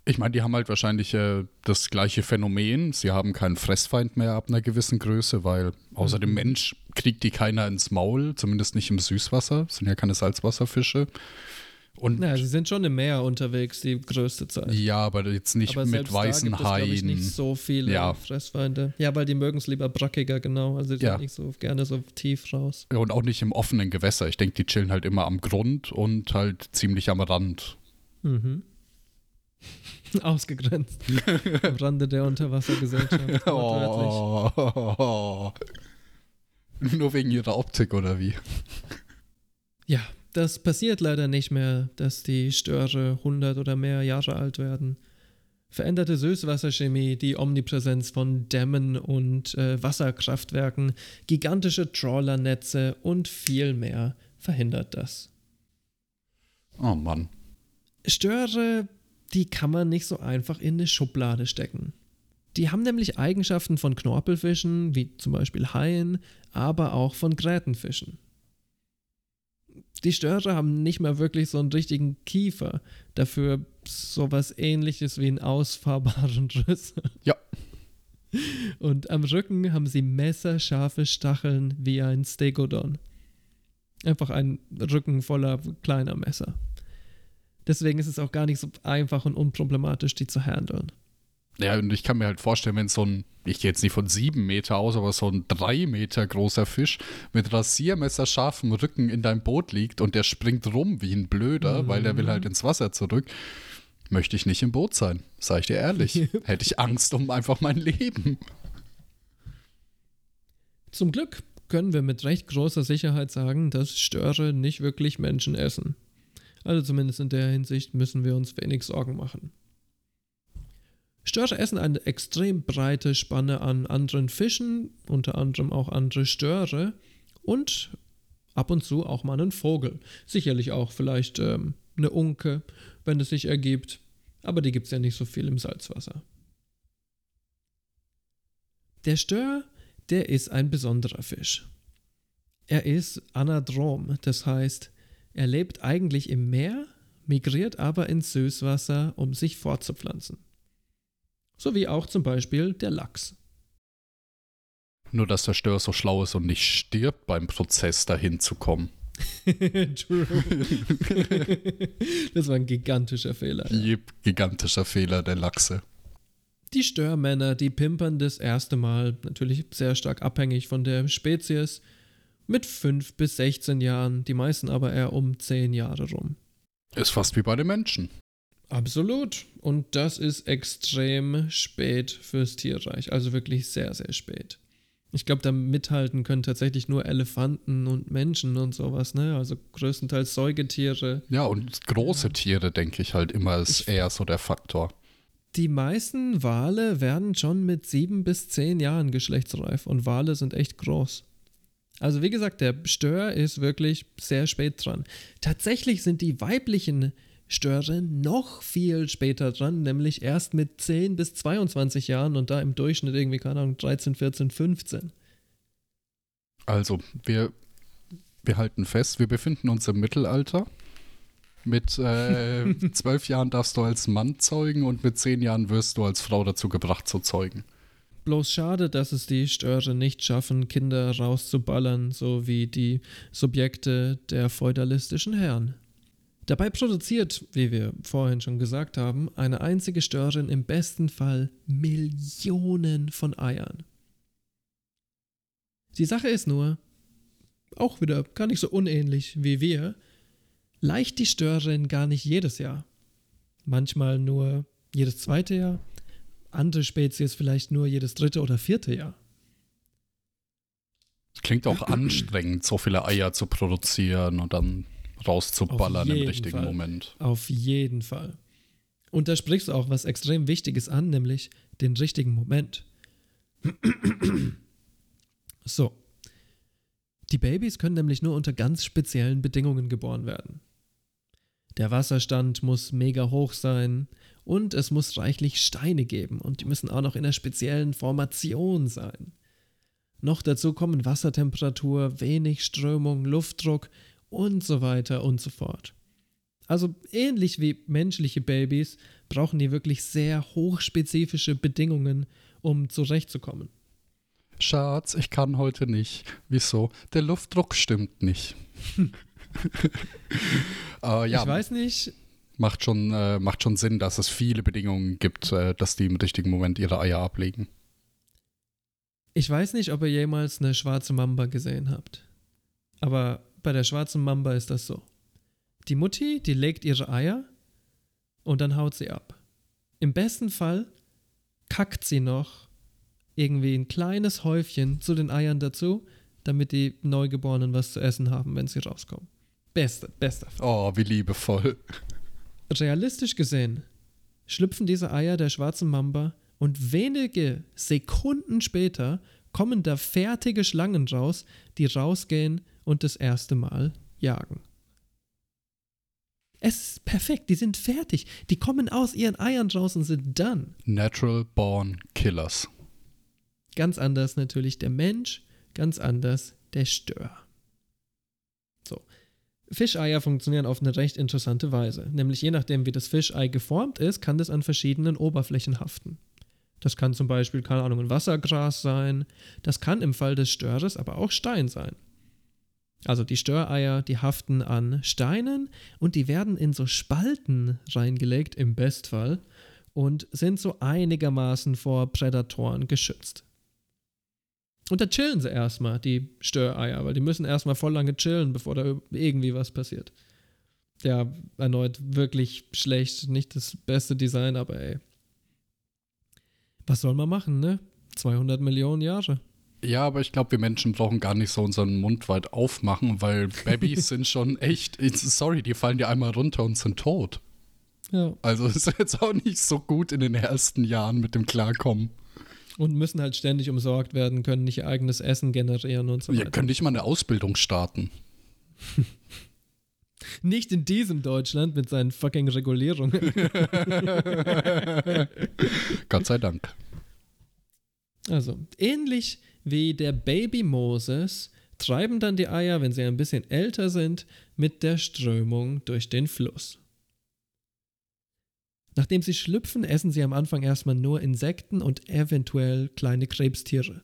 Ich meine, die haben halt wahrscheinlich äh, das gleiche Phänomen. Sie haben keinen Fressfeind mehr ab einer gewissen Größe, weil außer mhm. dem Mensch kriegt die keiner ins Maul, zumindest nicht im Süßwasser. Das sind ja keine Salzwasserfische. Und ja, sie sind schon im Meer unterwegs, die größte Zeit. Ja, aber jetzt nicht aber mit weißen da gibt Haien. Es, nicht so viele ja. Fressfeinde. Ja, weil die mögen es lieber brackiger, genau. Also die ja. sind nicht so gerne so tief raus. Ja, und auch nicht im offenen Gewässer. Ich denke, die chillen halt immer am Grund und halt ziemlich am Rand. Mhm. Ausgegrenzt. Am Rande der Unterwassergesellschaft. Oh, oh, oh, Nur wegen ihrer Optik oder wie? Ja, das passiert leider nicht mehr, dass die Störe 100 oder mehr Jahre alt werden. Veränderte Süßwasserchemie, die Omnipräsenz von Dämmen und äh, Wasserkraftwerken, gigantische Trawlernetze und viel mehr verhindert das. Oh Mann. Störe die kann man nicht so einfach in eine Schublade stecken. Die haben nämlich Eigenschaften von Knorpelfischen, wie zum Beispiel Haien, aber auch von Grätenfischen. Die Störe haben nicht mal wirklich so einen richtigen Kiefer. Dafür sowas ähnliches wie einen ausfahrbaren Rüssel. Ja. Und am Rücken haben sie messerscharfe Stacheln wie ein Stegodon. Einfach ein Rücken voller kleiner Messer. Deswegen ist es auch gar nicht so einfach und unproblematisch, die zu handeln. Ja, und ich kann mir halt vorstellen, wenn so ein, ich gehe jetzt nicht von sieben Meter aus, aber so ein drei Meter großer Fisch mit rasiermesserscharfem Rücken in deinem Boot liegt und der springt rum wie ein Blöder, mhm. weil der will halt ins Wasser zurück, möchte ich nicht im Boot sein, sag ich dir ehrlich. Hätte ich Angst um einfach mein Leben. Zum Glück können wir mit recht großer Sicherheit sagen, dass Störe nicht wirklich Menschen essen. Also zumindest in der Hinsicht müssen wir uns wenig Sorgen machen. Störche essen eine extrem breite Spanne an anderen Fischen, unter anderem auch andere Störe und ab und zu auch mal einen Vogel. Sicherlich auch vielleicht ähm, eine Unke, wenn es sich ergibt, aber die gibt es ja nicht so viel im Salzwasser. Der Stör, der ist ein besonderer Fisch. Er ist anadrom, das heißt, er lebt eigentlich im Meer, migriert aber ins Süßwasser, um sich fortzupflanzen sowie auch zum Beispiel der Lachs. Nur, dass der Stör so schlau ist und nicht stirbt beim Prozess, dahin zu kommen. True. das war ein gigantischer Fehler. Ja. Gigantischer Fehler der Lachse. Die Störmänner, die pimpern das erste Mal, natürlich sehr stark abhängig von der Spezies, mit 5 bis 16 Jahren, die meisten aber eher um 10 Jahre rum. Ist fast wie bei den Menschen. Absolut. Und das ist extrem spät fürs Tierreich. Also wirklich sehr, sehr spät. Ich glaube, da mithalten können tatsächlich nur Elefanten und Menschen und sowas, ne? Also größtenteils Säugetiere. Ja, und große Tiere, denke ich halt immer, ist ich, eher so der Faktor. Die meisten Wale werden schon mit sieben bis zehn Jahren geschlechtsreif und Wale sind echt groß. Also wie gesagt, der Stör ist wirklich sehr spät dran. Tatsächlich sind die weiblichen Störe noch viel später dran, nämlich erst mit 10 bis 22 Jahren und da im Durchschnitt irgendwie, keine Ahnung, 13, 14, 15. Also, wir, wir halten fest, wir befinden uns im Mittelalter. Mit äh, zwölf Jahren darfst du als Mann zeugen und mit zehn Jahren wirst du als Frau dazu gebracht zu zeugen. Bloß schade, dass es die Störe nicht schaffen, Kinder rauszuballern, so wie die Subjekte der feudalistischen Herren. Dabei produziert, wie wir vorhin schon gesagt haben, eine einzige Störin im besten Fall Millionen von Eiern. Die Sache ist nur, auch wieder gar nicht so unähnlich wie wir, leicht die Störin gar nicht jedes Jahr. Manchmal nur jedes zweite Jahr, andere Spezies vielleicht nur jedes dritte oder vierte Jahr. Klingt auch anstrengend, so viele Eier zu produzieren und dann rauszuballern im richtigen Fall. Moment. Auf jeden Fall. Und da sprichst du auch was extrem Wichtiges an, nämlich den richtigen Moment. so. Die Babys können nämlich nur unter ganz speziellen Bedingungen geboren werden. Der Wasserstand muss mega hoch sein und es muss reichlich Steine geben und die müssen auch noch in einer speziellen Formation sein. Noch dazu kommen Wassertemperatur, wenig Strömung, Luftdruck und so weiter und so fort. Also ähnlich wie menschliche Babys brauchen die wirklich sehr hochspezifische Bedingungen, um zurechtzukommen. Schatz, ich kann heute nicht. Wieso? Der Luftdruck stimmt nicht. äh, ja, ich weiß nicht. Macht schon, äh, macht schon Sinn, dass es viele Bedingungen gibt, äh, dass die im richtigen Moment ihre Eier ablegen. Ich weiß nicht, ob ihr jemals eine schwarze Mamba gesehen habt. Aber bei der schwarzen Mamba ist das so. Die Mutti, die legt ihre Eier und dann haut sie ab. Im besten Fall kackt sie noch irgendwie ein kleines Häufchen zu den Eiern dazu, damit die Neugeborenen was zu essen haben, wenn sie rauskommen. Beste, bester Fall. Oh, wie liebevoll. Realistisch gesehen schlüpfen diese Eier der schwarzen Mamba und wenige Sekunden später kommen da fertige Schlangen raus, die rausgehen und das erste Mal jagen. Es ist perfekt, die sind fertig. Die kommen aus ihren Eiern raus und sind done. Natural Born Killers. Ganz anders natürlich der Mensch, ganz anders der Stör. So. Fischeier funktionieren auf eine recht interessante Weise. Nämlich je nachdem, wie das Fischei geformt ist, kann das an verschiedenen Oberflächen haften. Das kann zum Beispiel, keine Ahnung, ein Wassergras sein. Das kann im Fall des Störers aber auch Stein sein. Also die Störeier, die haften an Steinen und die werden in so Spalten reingelegt, im Bestfall, und sind so einigermaßen vor Prädatoren geschützt. Und da chillen sie erstmal, die Störeier, weil die müssen erstmal voll lange chillen, bevor da irgendwie was passiert. Ja, erneut wirklich schlecht, nicht das beste Design, aber ey. Was soll man machen, ne? 200 Millionen Jahre. Ja, aber ich glaube, wir Menschen brauchen gar nicht so unseren Mund weit aufmachen, weil Babys sind schon echt, sorry, die fallen dir einmal runter und sind tot. Ja. Also ist jetzt auch nicht so gut in den ersten Jahren mit dem Klarkommen. Und müssen halt ständig umsorgt werden, können nicht ihr eigenes Essen generieren und so weiter. Ja, können nicht mal eine Ausbildung starten. Nicht in diesem Deutschland mit seinen fucking Regulierungen. Gott sei Dank. Also, ähnlich wie der Baby Moses treiben dann die Eier, wenn sie ein bisschen älter sind, mit der Strömung durch den Fluss. Nachdem sie schlüpfen, essen sie am Anfang erstmal nur Insekten und eventuell kleine Krebstiere.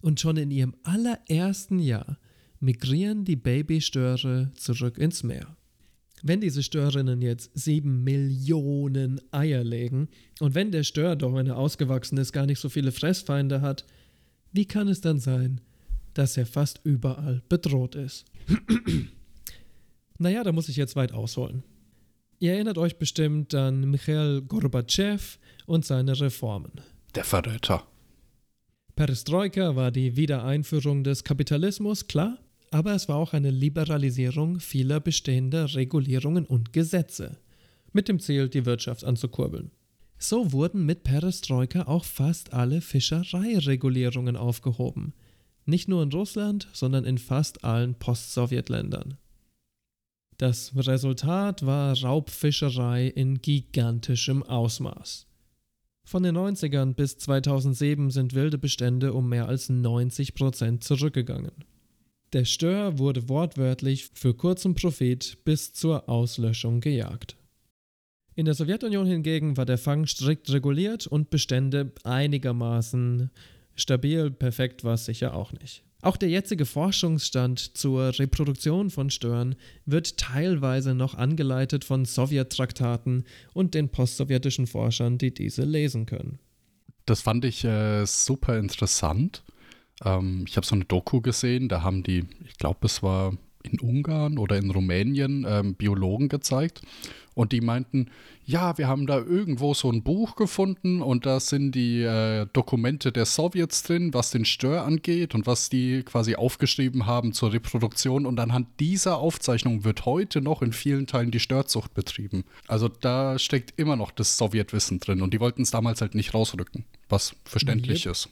Und schon in ihrem allerersten Jahr migrieren die Babystöre zurück ins Meer. Wenn diese Störerinnen jetzt sieben Millionen Eier legen und wenn der Stör, doch wenn er ausgewachsen ist, gar nicht so viele Fressfeinde hat, wie kann es dann sein, dass er fast überall bedroht ist? naja, da muss ich jetzt weit ausholen. Ihr erinnert euch bestimmt an Michael Gorbatschow und seine Reformen. Der Verräter. Perestroika war die Wiedereinführung des Kapitalismus, klar, aber es war auch eine Liberalisierung vieler bestehender Regulierungen und Gesetze, mit dem Ziel, die Wirtschaft anzukurbeln. So wurden mit Perestroika auch fast alle Fischereiregulierungen aufgehoben. Nicht nur in Russland, sondern in fast allen Post-Sowjetländern. Das Resultat war Raubfischerei in gigantischem Ausmaß. Von den 90ern bis 2007 sind wilde Bestände um mehr als 90 Prozent zurückgegangen. Der Stör wurde wortwörtlich für kurzen Profit bis zur Auslöschung gejagt. In der Sowjetunion hingegen war der Fang strikt reguliert und Bestände einigermaßen stabil, perfekt war es sicher auch nicht. Auch der jetzige Forschungsstand zur Reproduktion von Stören wird teilweise noch angeleitet von Sowjettraktaten und den postsowjetischen Forschern, die diese lesen können. Das fand ich äh, super interessant. Ähm, ich habe so eine Doku gesehen, da haben die, ich glaube, es war in Ungarn oder in Rumänien ähm, Biologen gezeigt und die meinten, ja, wir haben da irgendwo so ein Buch gefunden und da sind die äh, Dokumente der Sowjets drin, was den Stör angeht und was die quasi aufgeschrieben haben zur Reproduktion. Und anhand dieser Aufzeichnung wird heute noch in vielen Teilen die Störzucht betrieben. Also da steckt immer noch das Sowjetwissen drin und die wollten es damals halt nicht rausrücken, was verständlich yep. ist.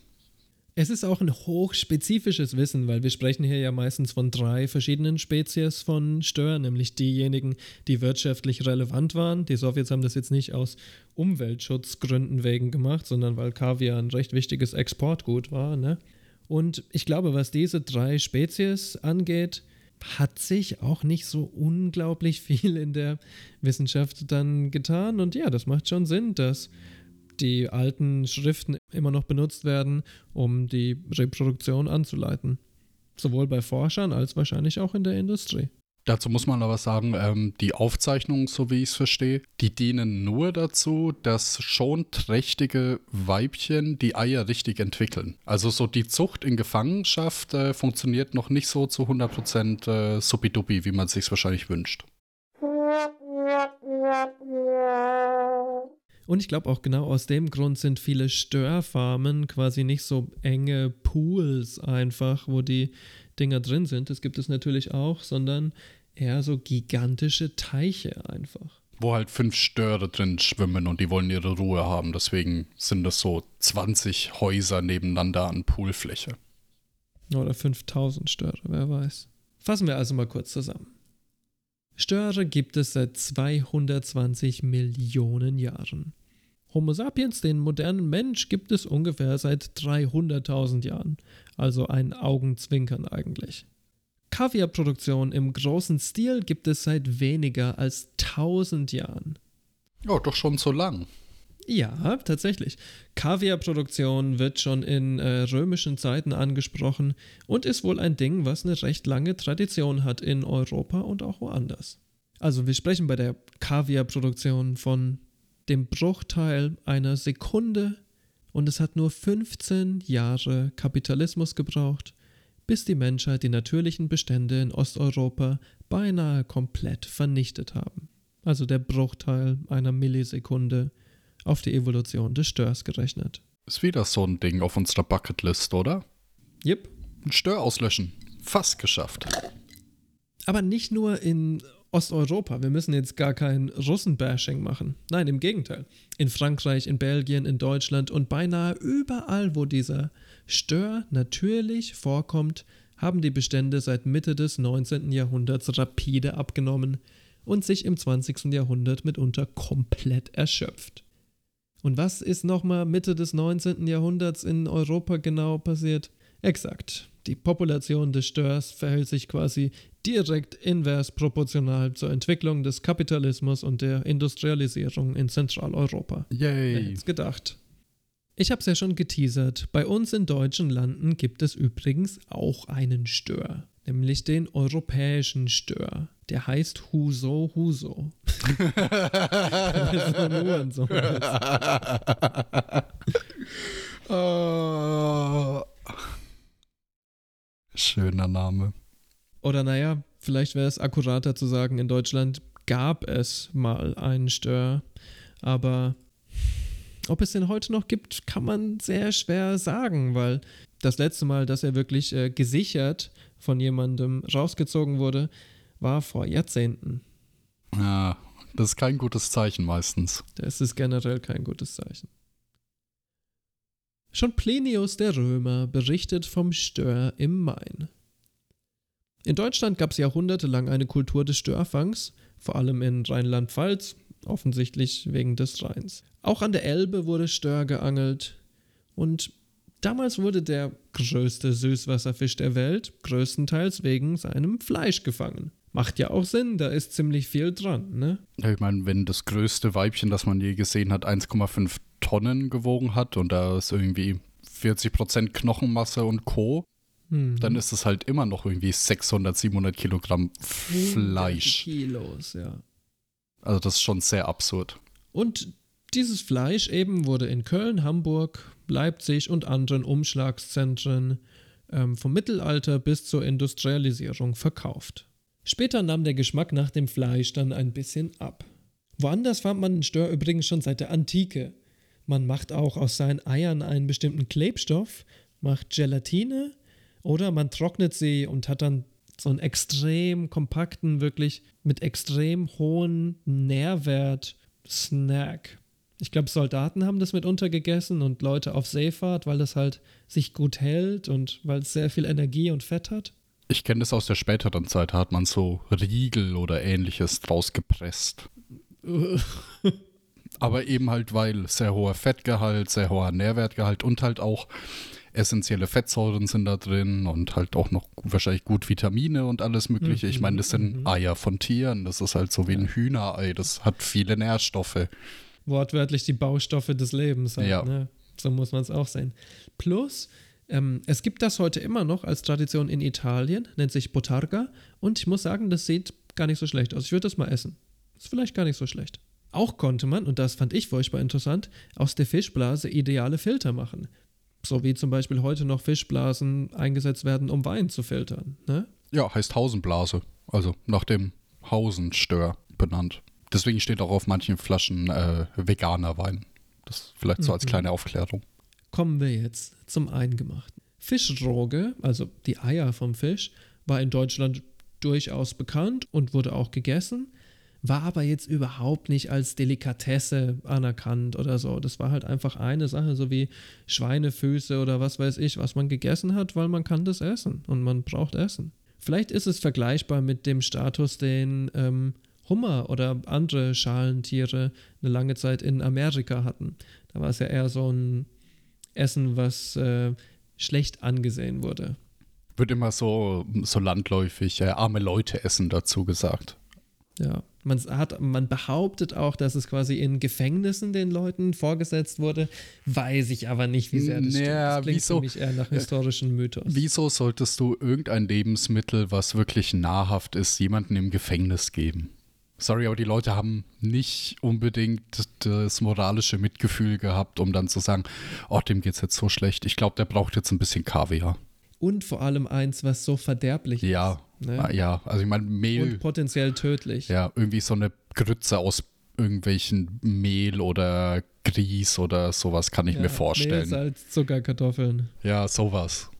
Es ist auch ein hochspezifisches Wissen, weil wir sprechen hier ja meistens von drei verschiedenen Spezies von Stör, nämlich diejenigen, die wirtschaftlich relevant waren. Die Sowjets haben das jetzt nicht aus Umweltschutzgründen wegen gemacht, sondern weil Kaviar ein recht wichtiges Exportgut war. Ne? Und ich glaube, was diese drei Spezies angeht, hat sich auch nicht so unglaublich viel in der Wissenschaft dann getan. Und ja, das macht schon Sinn, dass die alten Schriften immer noch benutzt werden, um die Reproduktion anzuleiten. Sowohl bei Forschern als wahrscheinlich auch in der Industrie. Dazu muss man aber sagen, ähm, die Aufzeichnungen, so wie ich es verstehe, die dienen nur dazu, dass schon trächtige Weibchen die Eier richtig entwickeln. Also so die Zucht in Gefangenschaft äh, funktioniert noch nicht so zu 100% äh, supidupi, wie man es sich wahrscheinlich wünscht. Und ich glaube auch genau aus dem Grund sind viele Störfarmen quasi nicht so enge Pools einfach, wo die Dinger drin sind. Das gibt es natürlich auch, sondern eher so gigantische Teiche einfach. Wo halt fünf Störe drin schwimmen und die wollen ihre Ruhe haben. Deswegen sind das so 20 Häuser nebeneinander an Poolfläche. Oder 5000 Störe, wer weiß. Fassen wir also mal kurz zusammen. Störe gibt es seit 220 Millionen Jahren. Homo sapiens, den modernen Mensch, gibt es ungefähr seit 300.000 Jahren, also ein Augenzwinkern eigentlich. Kaviarproduktion im großen Stil gibt es seit weniger als 1000 Jahren. Ja, doch schon so lang. Ja, tatsächlich. Kaviarproduktion wird schon in äh, römischen Zeiten angesprochen und ist wohl ein Ding, was eine recht lange Tradition hat in Europa und auch woanders. Also wir sprechen bei der Kaviarproduktion von dem Bruchteil einer Sekunde und es hat nur 15 Jahre Kapitalismus gebraucht, bis die Menschheit die natürlichen Bestände in Osteuropa beinahe komplett vernichtet haben. Also der Bruchteil einer Millisekunde auf die Evolution des Störs gerechnet. Ist wieder so ein Ding auf unserer Bucketlist, oder? Yep. Ein Stör auslöschen. Fast geschafft. Aber nicht nur in Osteuropa. Wir müssen jetzt gar kein Russen-Bashing machen. Nein, im Gegenteil. In Frankreich, in Belgien, in Deutschland und beinahe überall, wo dieser Stör natürlich vorkommt, haben die Bestände seit Mitte des 19. Jahrhunderts rapide abgenommen und sich im 20. Jahrhundert mitunter komplett erschöpft. Und was ist nochmal Mitte des 19. Jahrhunderts in Europa genau passiert? Exakt. Die Population des Störs verhält sich quasi direkt invers proportional zur Entwicklung des Kapitalismus und der Industrialisierung in Zentraleuropa. Yay. Wer hätte gedacht? Ich habe es ja schon geteasert. Bei uns in deutschen Landen gibt es übrigens auch einen Stör, nämlich den europäischen Stör. Der heißt Huso Huso. so nur so oh. Schöner Name. Oder naja, vielleicht wäre es akkurater zu sagen, in Deutschland gab es mal einen Stör, aber ob es den heute noch gibt, kann man sehr schwer sagen, weil das letzte Mal, dass er wirklich äh, gesichert von jemandem rausgezogen wurde, war vor Jahrzehnten. Ja, das ist kein gutes Zeichen meistens. Das ist generell kein gutes Zeichen. Schon Plinius der Römer berichtet vom Stör im Main. In Deutschland gab es jahrhundertelang eine Kultur des Störfangs, vor allem in Rheinland-Pfalz, offensichtlich wegen des Rheins. Auch an der Elbe wurde Stör geangelt und damals wurde der größte Süßwasserfisch der Welt größtenteils wegen seinem Fleisch gefangen. Macht ja auch Sinn, da ist ziemlich viel dran, ne? Ja, ich meine, wenn das größte Weibchen, das man je gesehen hat, 1,5 Tonnen gewogen hat und da ist irgendwie 40% Knochenmasse und Co., mhm. dann ist es halt immer noch irgendwie 600, 700 Kilogramm Fleisch. Kilos, ja. Also das ist schon sehr absurd. Und dieses Fleisch eben wurde in Köln, Hamburg, Leipzig und anderen Umschlagszentren ähm, vom Mittelalter bis zur Industrialisierung verkauft. Später nahm der Geschmack nach dem Fleisch dann ein bisschen ab. Woanders fand man den Stör übrigens schon seit der Antike. Man macht auch aus seinen Eiern einen bestimmten Klebstoff, macht Gelatine oder man trocknet sie und hat dann so einen extrem kompakten, wirklich mit extrem hohen Nährwert Snack. Ich glaube, Soldaten haben das mitunter gegessen und Leute auf Seefahrt, weil das halt sich gut hält und weil es sehr viel Energie und Fett hat. Ich kenne das aus der späteren Zeit, da hat man so Riegel oder ähnliches draus gepresst. Aber eben halt, weil sehr hoher Fettgehalt, sehr hoher Nährwertgehalt und halt auch essentielle Fettsäuren sind da drin und halt auch noch wahrscheinlich gut Vitamine und alles Mögliche. Ich meine, das sind mhm. Eier von Tieren. Das ist halt so wie ein Hühnerei. Das hat viele Nährstoffe. Wortwörtlich die Baustoffe des Lebens. Halt, ja. Ne? So muss man es auch sehen. Plus, ähm, es gibt das heute immer noch als Tradition in Italien, nennt sich Botarga. Und ich muss sagen, das sieht gar nicht so schlecht aus. Ich würde das mal essen. Ist vielleicht gar nicht so schlecht. Auch konnte man, und das fand ich furchtbar interessant, aus der Fischblase ideale Filter machen. So wie zum Beispiel heute noch Fischblasen eingesetzt werden, um Wein zu filtern. Ne? Ja, heißt Hausenblase. Also nach dem Hausenstör benannt. Deswegen steht auch auf manchen Flaschen äh, veganer Wein. Das vielleicht so als mhm. kleine Aufklärung. Kommen wir jetzt zum Eingemachten. Fischroge, also die Eier vom Fisch, war in Deutschland durchaus bekannt und wurde auch gegessen, war aber jetzt überhaupt nicht als Delikatesse anerkannt oder so. Das war halt einfach eine Sache, so wie Schweinefüße oder was weiß ich, was man gegessen hat, weil man kann das essen und man braucht Essen. Vielleicht ist es vergleichbar mit dem Status, den ähm, Hummer oder andere Schalentiere eine lange Zeit in Amerika hatten. Da war es ja eher so ein Essen, was äh, schlecht angesehen wurde. Wird immer so, so landläufig äh, arme Leute essen dazu gesagt. Ja, man, hat, man behauptet auch, dass es quasi in Gefängnissen den Leuten vorgesetzt wurde. Weiß ich aber nicht, wie sehr das naja, stimmt. Das klingt wieso, für mich eher nach historischen Mythos. Wieso solltest du irgendein Lebensmittel, was wirklich nahrhaft ist, jemanden im Gefängnis geben? Sorry, aber die Leute haben nicht unbedingt das moralische Mitgefühl gehabt, um dann zu sagen, oh, dem geht's jetzt so schlecht. Ich glaube, der braucht jetzt ein bisschen Kaviar. Und vor allem eins, was so verderblich ja, ist. Ne? Ah, ja, also ich meine, Mehl. Und potenziell tödlich. Ja, irgendwie so eine Grütze aus irgendwelchen Mehl oder Grieß oder sowas kann ich ja, mir vorstellen. Mehl, Salz, Zucker, Kartoffeln. Ja, sowas.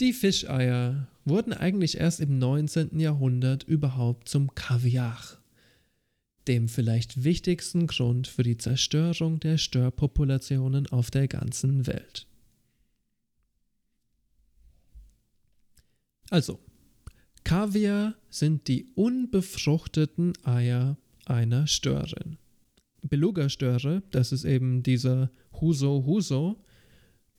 Die Fischeier wurden eigentlich erst im 19. Jahrhundert überhaupt zum Kaviar, dem vielleicht wichtigsten Grund für die Zerstörung der Störpopulationen auf der ganzen Welt. Also, Kaviar sind die unbefruchteten Eier einer Störin. Beluga-Störe, das ist eben dieser Huso Huso,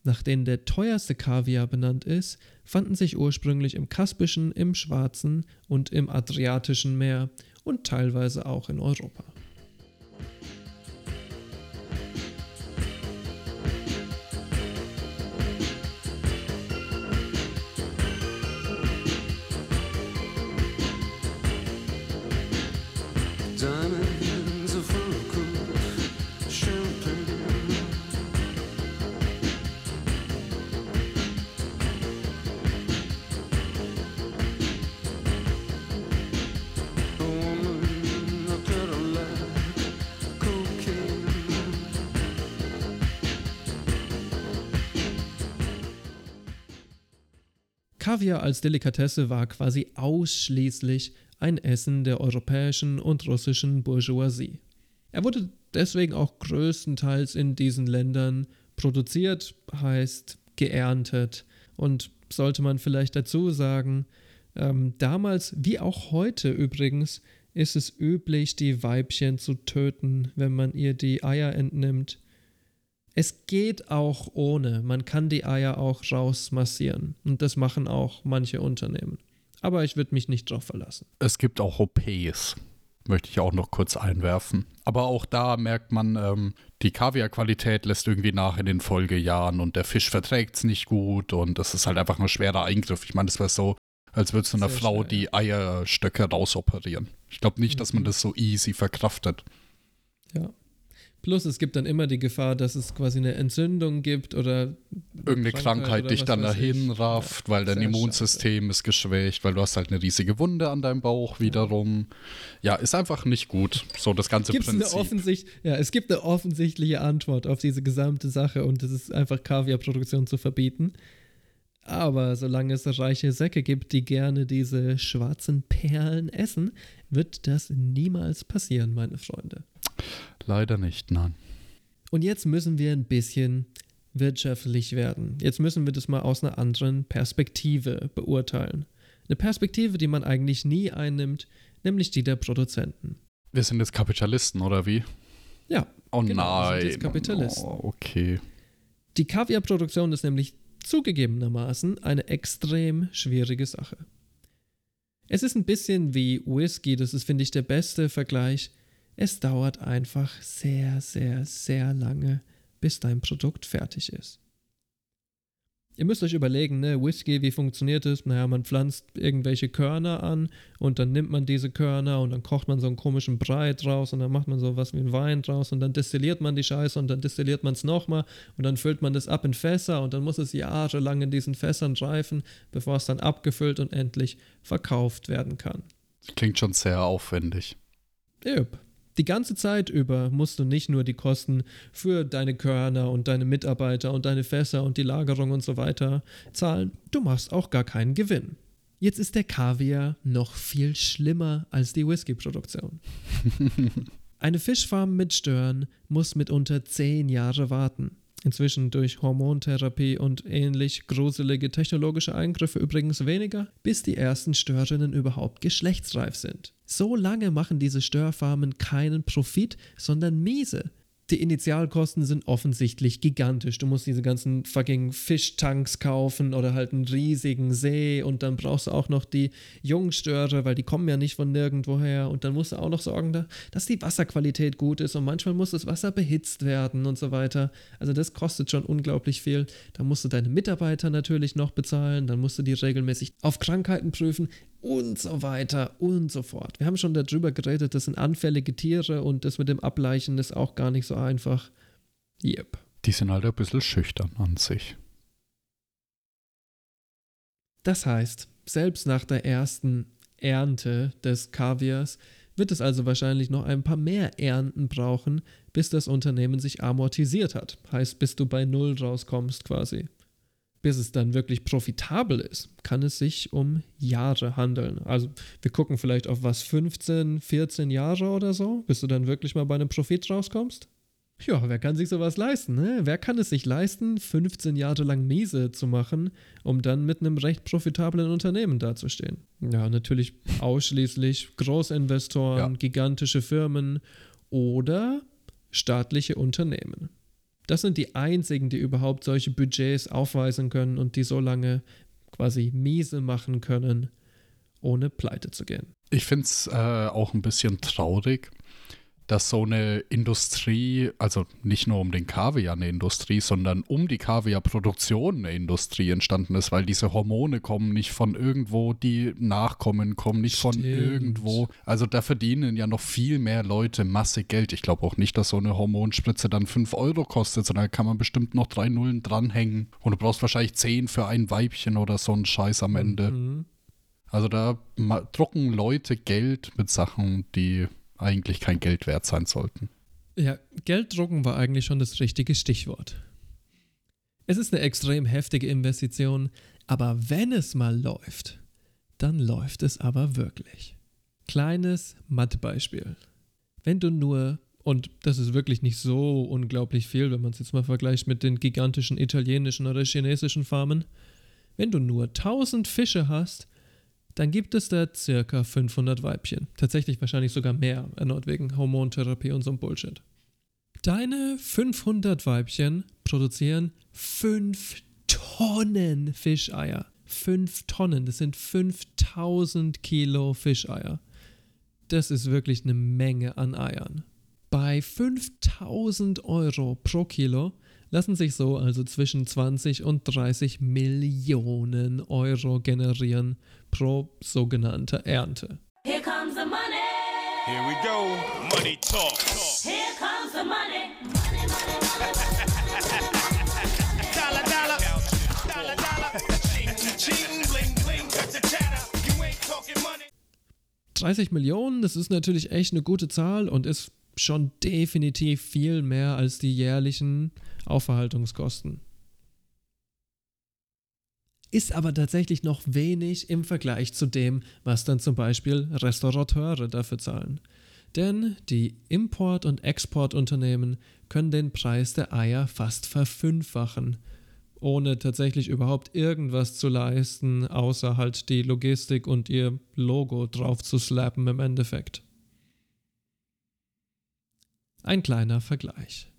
nach denen der teuerste Kaviar benannt ist, fanden sich ursprünglich im Kaspischen, im Schwarzen und im Adriatischen Meer und teilweise auch in Europa. Kaviar als Delikatesse war quasi ausschließlich ein Essen der europäischen und russischen Bourgeoisie. Er wurde deswegen auch größtenteils in diesen Ländern produziert, heißt geerntet. Und sollte man vielleicht dazu sagen, ähm, damals wie auch heute übrigens ist es üblich, die Weibchen zu töten, wenn man ihr die Eier entnimmt. Es geht auch ohne. Man kann die Eier auch rausmassieren. Und das machen auch manche Unternehmen. Aber ich würde mich nicht drauf verlassen. Es gibt auch OPs. Möchte ich auch noch kurz einwerfen. Aber auch da merkt man, ähm, die Kaviarqualität lässt irgendwie nach in den Folgejahren und der Fisch verträgt es nicht gut und das ist halt einfach ein schwerer Eingriff. Ich meine, das wäre so, als würdest du einer Frau schwer, die Eierstöcke rausoperieren. Ich glaube nicht, dass man mhm. das so easy verkraftet. Ja. Plus es gibt dann immer die Gefahr, dass es quasi eine Entzündung gibt oder irgendeine Krankheit, Krankheit dich dann dahin ich. rafft, weil dein Immunsystem schade. ist geschwächt, weil du hast halt eine riesige Wunde an deinem Bauch wiederum. Ja, ist einfach nicht gut. So das ganze Gibt's Prinzip. Eine offensicht ja, es gibt eine offensichtliche Antwort auf diese gesamte Sache und das ist einfach Kaviarproduktion zu verbieten. Aber solange es reiche Säcke gibt, die gerne diese schwarzen Perlen essen, wird das niemals passieren, meine Freunde. Leider nicht, nein. Und jetzt müssen wir ein bisschen wirtschaftlich werden. Jetzt müssen wir das mal aus einer anderen Perspektive beurteilen. Eine Perspektive, die man eigentlich nie einnimmt, nämlich die der Produzenten. Wir sind jetzt Kapitalisten, oder wie? Ja. Oh genau, nein. Wir sind jetzt Kapitalisten. Oh, okay. Die Kaviarproduktion ist nämlich zugegebenermaßen eine extrem schwierige Sache. Es ist ein bisschen wie Whisky, das ist, finde ich, der beste Vergleich. Es dauert einfach sehr, sehr, sehr lange, bis dein Produkt fertig ist. Ihr müsst euch überlegen, ne, Whisky, wie funktioniert es? Naja, man pflanzt irgendwelche Körner an und dann nimmt man diese Körner und dann kocht man so einen komischen Brei draus und dann macht man so was wie einen Wein draus und dann destilliert man die Scheiße und dann destilliert man es nochmal und dann füllt man das ab in Fässer und dann muss es jahrelang in diesen Fässern reifen, bevor es dann abgefüllt und endlich verkauft werden kann. Klingt schon sehr aufwendig. Yep. Die ganze Zeit über musst du nicht nur die Kosten für deine Körner und deine Mitarbeiter und deine Fässer und die Lagerung und so weiter zahlen, du machst auch gar keinen Gewinn. Jetzt ist der Kaviar noch viel schlimmer als die Whisky-Produktion. Eine Fischfarm mit Stören muss mitunter zehn Jahre warten. Inzwischen durch Hormontherapie und ähnlich gruselige technologische Eingriffe übrigens weniger, bis die ersten Störerinnen überhaupt geschlechtsreif sind. So lange machen diese Störfarmen keinen Profit, sondern miese. die Initialkosten sind offensichtlich gigantisch. Du musst diese ganzen fucking Fischtanks kaufen oder halt einen riesigen See und dann brauchst du auch noch die Jungstöre, weil die kommen ja nicht von nirgendwoher und dann musst du auch noch sorgen, dass die Wasserqualität gut ist und manchmal muss das Wasser behitzt werden und so weiter. Also das kostet schon unglaublich viel. Da musst du deine Mitarbeiter natürlich noch bezahlen, dann musst du die regelmäßig auf Krankheiten prüfen und so weiter und so fort. Wir haben schon darüber geredet, das sind anfällige Tiere und das mit dem Ableichen ist auch gar nicht so einfach. Yep. Die sind halt ein bisschen schüchtern an sich. Das heißt, selbst nach der ersten Ernte des Kaviars wird es also wahrscheinlich noch ein paar mehr Ernten brauchen, bis das Unternehmen sich amortisiert hat. Heißt, bis du bei Null rauskommst quasi bis es dann wirklich profitabel ist, kann es sich um Jahre handeln. Also wir gucken vielleicht auf was 15, 14 Jahre oder so, bis du dann wirklich mal bei einem Profit rauskommst. Ja, wer kann sich sowas leisten? Ne? Wer kann es sich leisten, 15 Jahre lang miese zu machen, um dann mit einem recht profitablen Unternehmen dazustehen? Ja, natürlich ausschließlich Großinvestoren, ja. gigantische Firmen oder staatliche Unternehmen. Das sind die einzigen, die überhaupt solche Budgets aufweisen können und die so lange quasi miese machen können, ohne pleite zu gehen. Ich finde es äh, auch ein bisschen traurig, dass so eine Industrie, also nicht nur um den Kaviar eine Industrie, sondern um die Kaviarproduktion eine Industrie entstanden ist, weil diese Hormone kommen nicht von irgendwo, die Nachkommen kommen nicht Stimmt. von irgendwo. Also da verdienen ja noch viel mehr Leute Masse Geld. Ich glaube auch nicht, dass so eine Hormonspritze dann 5 Euro kostet, sondern da kann man bestimmt noch drei Nullen dranhängen. Und du brauchst wahrscheinlich 10 für ein Weibchen oder so einen Scheiß am Ende. Mhm. Also da drucken Leute Geld mit Sachen, die eigentlich kein Geld wert sein sollten. Ja, Gelddrucken war eigentlich schon das richtige Stichwort. Es ist eine extrem heftige Investition, aber wenn es mal läuft, dann läuft es aber wirklich. Kleines Mathebeispiel. Wenn du nur, und das ist wirklich nicht so unglaublich viel, wenn man es jetzt mal vergleicht mit den gigantischen italienischen oder chinesischen Farmen, wenn du nur 1000 Fische hast, dann gibt es da circa 500 Weibchen. Tatsächlich wahrscheinlich sogar mehr, erneut wegen Hormontherapie und so Bullshit. Deine 500 Weibchen produzieren 5 Tonnen Fischeier. 5 Tonnen, das sind 5000 Kilo Fischeier. Das ist wirklich eine Menge an Eiern. Bei 5000 Euro pro Kilo lassen sich so also zwischen 20 und 30 Millionen Euro generieren pro sogenannte Ernte. Here comes the money. Here we go. Money talk. Here comes the money. money, money, money dollar, dollar. Dollar, dollar. Cheating, bling, bling. Cut the chatter. You ain't talking money. 30 Millionen, das ist natürlich echt eine gute Zahl und ist schon definitiv viel mehr als die jährlichen Aufverhaltungskosten. Ist aber tatsächlich noch wenig im Vergleich zu dem, was dann zum Beispiel Restaurateure dafür zahlen. Denn die Import- und Exportunternehmen können den Preis der Eier fast verfünffachen, ohne tatsächlich überhaupt irgendwas zu leisten, außer halt die Logistik und ihr Logo drauf zu slappen im Endeffekt. Ein kleiner Vergleich.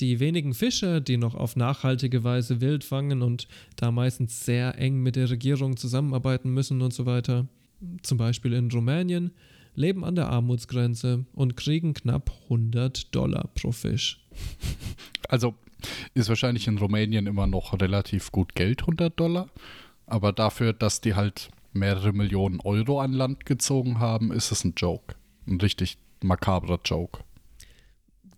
Die wenigen Fischer, die noch auf nachhaltige Weise Wild fangen und da meistens sehr eng mit der Regierung zusammenarbeiten müssen und so weiter, zum Beispiel in Rumänien, leben an der Armutsgrenze und kriegen knapp 100 Dollar pro Fisch. Also ist wahrscheinlich in Rumänien immer noch relativ gut Geld, 100 Dollar. Aber dafür, dass die halt mehrere Millionen Euro an Land gezogen haben, ist es ein Joke. Ein richtig makabrer Joke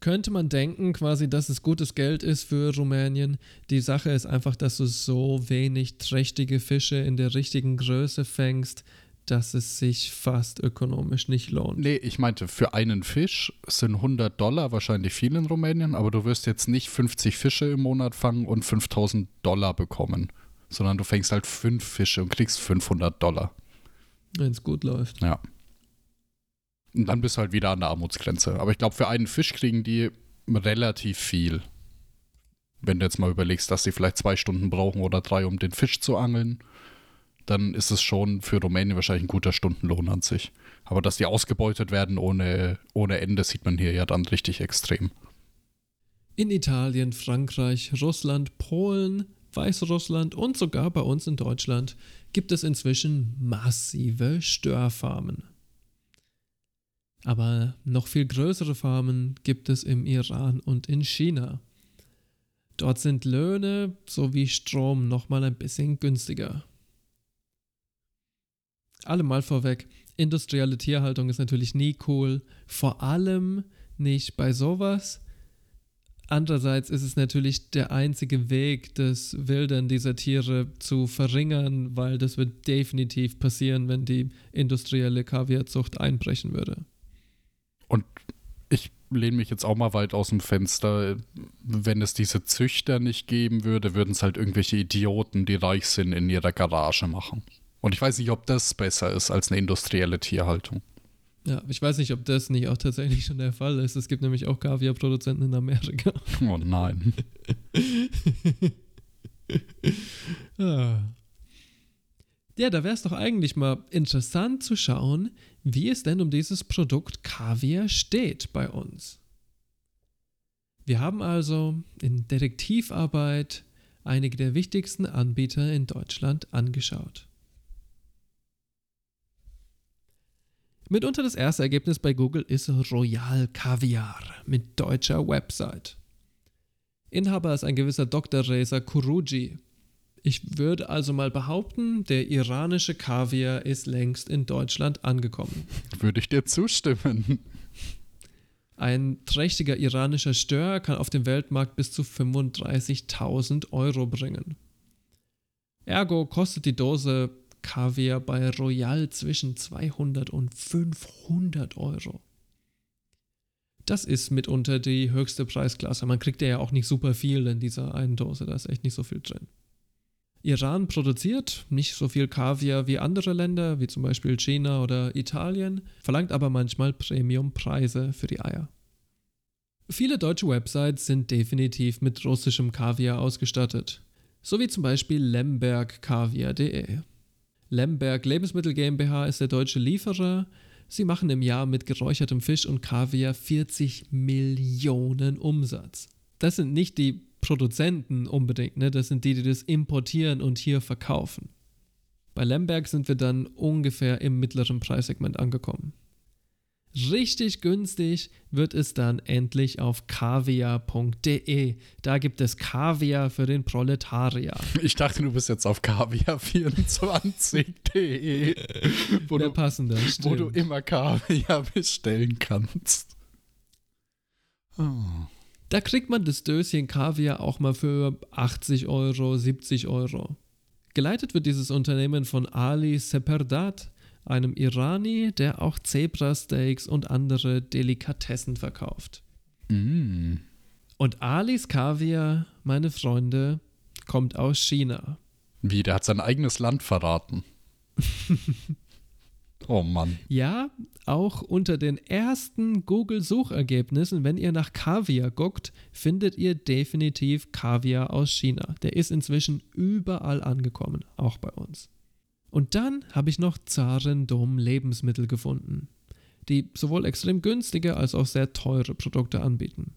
könnte man denken, quasi, dass es gutes Geld ist für Rumänien. Die Sache ist einfach, dass du so wenig trächtige Fische in der richtigen Größe fängst, dass es sich fast ökonomisch nicht lohnt. Nee, ich meinte, für einen Fisch sind 100 Dollar wahrscheinlich viel in Rumänien, aber du wirst jetzt nicht 50 Fische im Monat fangen und 5000 Dollar bekommen, sondern du fängst halt fünf Fische und kriegst 500 Dollar. Wenn es gut läuft. Ja. Und dann bist du halt wieder an der Armutsgrenze. Aber ich glaube, für einen Fisch kriegen die relativ viel. Wenn du jetzt mal überlegst, dass sie vielleicht zwei Stunden brauchen oder drei, um den Fisch zu angeln, dann ist es schon für Rumänien wahrscheinlich ein guter Stundenlohn an sich. Aber dass die ausgebeutet werden ohne, ohne Ende, sieht man hier ja dann richtig extrem. In Italien, Frankreich, Russland, Polen, Weißrussland und sogar bei uns in Deutschland gibt es inzwischen massive Störfarmen. Aber noch viel größere Farmen gibt es im Iran und in China. Dort sind Löhne sowie Strom nochmal ein bisschen günstiger. Allemal vorweg, industrielle Tierhaltung ist natürlich nie cool, vor allem nicht bei sowas. Andererseits ist es natürlich der einzige Weg, das Wildern dieser Tiere zu verringern, weil das wird definitiv passieren, wenn die industrielle Kaviarzucht einbrechen würde. Und ich lehne mich jetzt auch mal weit aus dem Fenster. Wenn es diese Züchter nicht geben würde, würden es halt irgendwelche Idioten, die reich sind, in ihrer Garage machen. Und ich weiß nicht, ob das besser ist als eine industrielle Tierhaltung. Ja, ich weiß nicht, ob das nicht auch tatsächlich schon der Fall ist. Es gibt nämlich auch Kaviar-Produzenten in Amerika. Oh nein. ah. Ja, da wäre es doch eigentlich mal interessant zu schauen, wie es denn um dieses Produkt Kaviar steht bei uns. Wir haben also in Detektivarbeit einige der wichtigsten Anbieter in Deutschland angeschaut. Mitunter das erste Ergebnis bei Google ist Royal Kaviar mit deutscher Website. Inhaber ist ein gewisser Dr. Reza Kuruji, ich würde also mal behaupten, der iranische Kaviar ist längst in Deutschland angekommen. Würde ich dir zustimmen. Ein trächtiger iranischer Stör kann auf dem Weltmarkt bis zu 35.000 Euro bringen. Ergo kostet die Dose Kaviar bei Royal zwischen 200 und 500 Euro. Das ist mitunter die höchste Preisklasse. Man kriegt ja auch nicht super viel in dieser einen Dose, da ist echt nicht so viel drin. Iran produziert nicht so viel Kaviar wie andere Länder, wie zum Beispiel China oder Italien, verlangt aber manchmal Premiumpreise für die Eier. Viele deutsche Websites sind definitiv mit russischem Kaviar ausgestattet, so wie zum Beispiel lembergkaviar.de. Lemberg Lebensmittel GmbH ist der deutsche Lieferer. Sie machen im Jahr mit geräuchertem Fisch und Kaviar 40 Millionen Umsatz. Das sind nicht die Produzenten unbedingt, ne? Das sind die, die das importieren und hier verkaufen. Bei Lemberg sind wir dann ungefähr im mittleren Preissegment angekommen. Richtig günstig wird es dann endlich auf kaviar.de. Da gibt es Kaviar für den Proletarier. Ich dachte, du bist jetzt auf kaviar24.de. wo, du, passender, wo du immer Kaviar bestellen kannst. Oh. Da kriegt man das Döschen Kaviar auch mal für 80 Euro, 70 Euro. Geleitet wird dieses Unternehmen von Ali Seperdat, einem Irani, der auch Zebrasteaks und andere Delikatessen verkauft. Mm. Und Alis Kaviar, meine Freunde, kommt aus China. Wie, der hat sein eigenes Land verraten. Oh Mann. Ja, auch unter den ersten Google-Suchergebnissen, wenn ihr nach Kaviar guckt, findet ihr definitiv Kaviar aus China. Der ist inzwischen überall angekommen, auch bei uns. Und dann habe ich noch Zarendom Lebensmittel gefunden, die sowohl extrem günstige als auch sehr teure Produkte anbieten.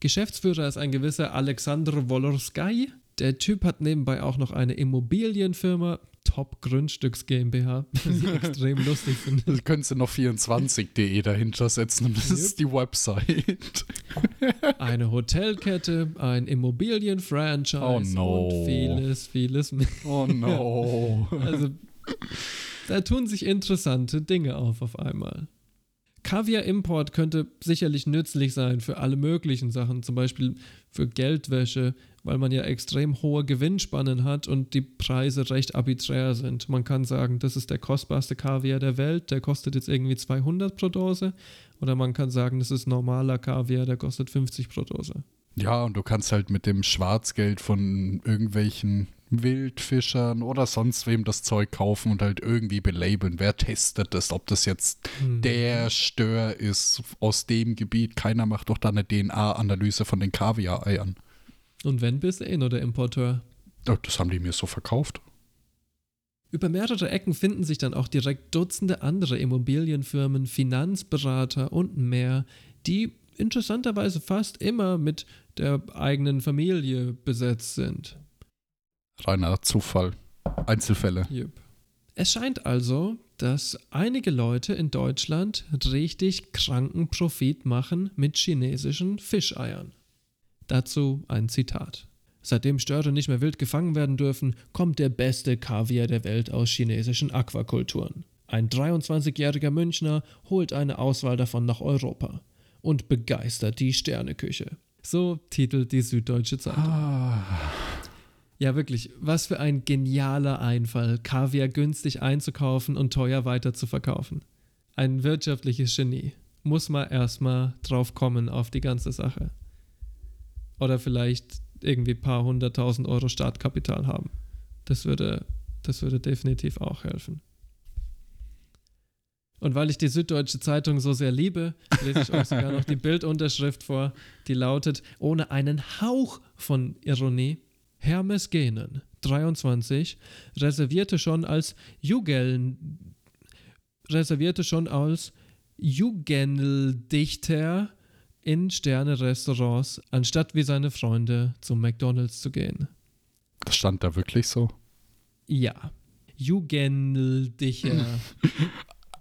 Geschäftsführer ist ein gewisser Alexander Wolorskay. Der Typ hat nebenbei auch noch eine Immobilienfirma, Top Grundstücks GmbH, was ich extrem lustig finde. Du könntest du noch 24.de dahinter setzen und das yep. ist die Website. Eine Hotelkette, ein Immobilienfranchise oh no. und vieles, vieles mehr. Oh no. Also da tun sich interessante Dinge auf auf einmal. Kaviar-Import könnte sicherlich nützlich sein für alle möglichen Sachen, zum Beispiel für Geldwäsche, weil man ja extrem hohe Gewinnspannen hat und die Preise recht arbiträr sind. Man kann sagen, das ist der kostbarste Kaviar der Welt, der kostet jetzt irgendwie 200 pro Dose. Oder man kann sagen, das ist normaler Kaviar, der kostet 50 pro Dose. Ja, und du kannst halt mit dem Schwarzgeld von irgendwelchen Wildfischern oder sonst wem das Zeug kaufen und halt irgendwie belabeln. Wer testet das? Ob das jetzt hm. der Stör ist aus dem Gebiet? Keiner macht doch da eine DNA-Analyse von den Kaviar-Eiern. Und wenn bist du eh nur der Importeur? Das haben die mir so verkauft. Über mehrere Ecken finden sich dann auch direkt Dutzende andere Immobilienfirmen, Finanzberater und mehr, die interessanterweise fast immer mit der eigenen Familie besetzt sind. Reiner Zufall. Einzelfälle. Yep. Es scheint also, dass einige Leute in Deutschland richtig kranken Profit machen mit chinesischen Fischeiern. Dazu ein Zitat. Seitdem Störte nicht mehr wild gefangen werden dürfen, kommt der beste Kaviar der Welt aus chinesischen Aquakulturen. Ein 23-jähriger Münchner holt eine Auswahl davon nach Europa und begeistert die Sterneküche. So titelt die Süddeutsche Zeitung. Ah. Ja, wirklich, was für ein genialer Einfall, Kaviar günstig einzukaufen und teuer weiter zu verkaufen. Ein wirtschaftliches Genie. Muss man erstmal drauf kommen auf die ganze Sache. Oder vielleicht irgendwie ein paar hunderttausend Euro Startkapital haben. Das würde, das würde definitiv auch helfen. Und weil ich die Süddeutsche Zeitung so sehr liebe, lese ich euch sogar noch die Bildunterschrift vor, die lautet, ohne einen Hauch von Ironie, Hermes Genen, 23, reservierte schon als Jugel, reservierte schon als Jugenddichter in Sterne-Restaurants, anstatt wie seine Freunde zum McDonalds zu gehen. Das stand da wirklich so? Ja. Jugenddichter.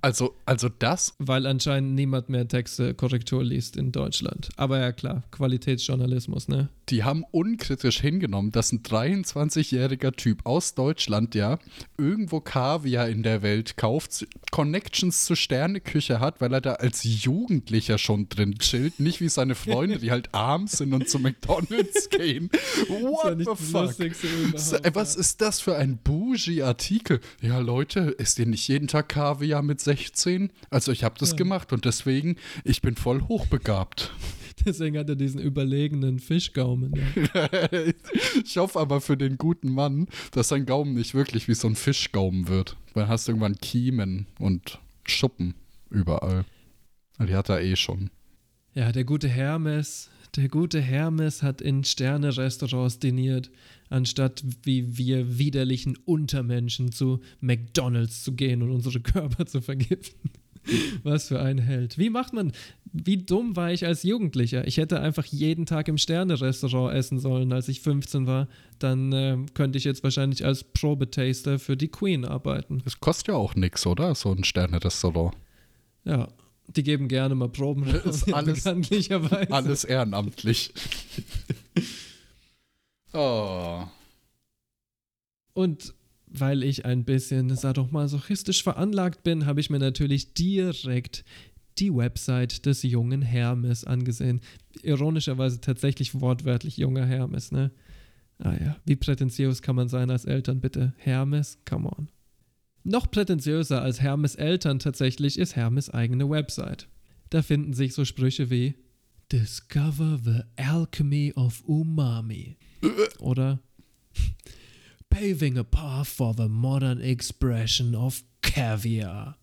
Also, also das? Weil anscheinend niemand mehr Texte Korrektur liest in Deutschland. Aber ja klar, Qualitätsjournalismus, ne? Die haben unkritisch hingenommen, dass ein 23-jähriger Typ aus Deutschland ja irgendwo Kaviar in der Welt kauft, Connections zur Sterneküche hat, weil er da als Jugendlicher schon drin chillt, nicht wie seine Freunde, die halt arm sind und zu McDonalds gehen. What the fuck? Was ist das für ein bougie-Artikel? Ja, Leute, ist ihr nicht jeden Tag Kaviar mit 16. Also ich habe das ja. gemacht und deswegen, ich bin voll hochbegabt. Deswegen hat er diesen überlegenen Fischgaumen. Ja. ich hoffe aber für den guten Mann, dass sein Gaumen nicht wirklich wie so ein Fischgaumen wird. Weil hast du irgendwann Kiemen und Schuppen überall. Die hat er eh schon. Ja, der gute Hermes, der gute Hermes hat in Sterne-Restaurants diniert, anstatt wie wir widerlichen Untermenschen zu McDonalds zu gehen und unsere Körper zu vergiften. Was für ein Held. Wie macht man, wie dumm war ich als Jugendlicher? Ich hätte einfach jeden Tag im Sterne-Restaurant essen sollen, als ich 15 war. Dann äh, könnte ich jetzt wahrscheinlich als Probetaster für die Queen arbeiten. Das kostet ja auch nichts, oder? So ein Sterne-Restaurant. Ja, die geben gerne mal Proben. Ist alles, alles ehrenamtlich. oh. Und weil ich ein bisschen sadomasochistisch veranlagt bin, habe ich mir natürlich direkt die Website des jungen Hermes angesehen. Ironischerweise tatsächlich wortwörtlich junger Hermes, ne? Ah ja, wie prätentiös kann man sein als Eltern, bitte? Hermes, come on. Noch prätentiöser als Hermes Eltern tatsächlich ist Hermes eigene Website. Da finden sich so Sprüche wie Discover the Alchemy of Umami. Oder Paving a path for the modern expression of caviar.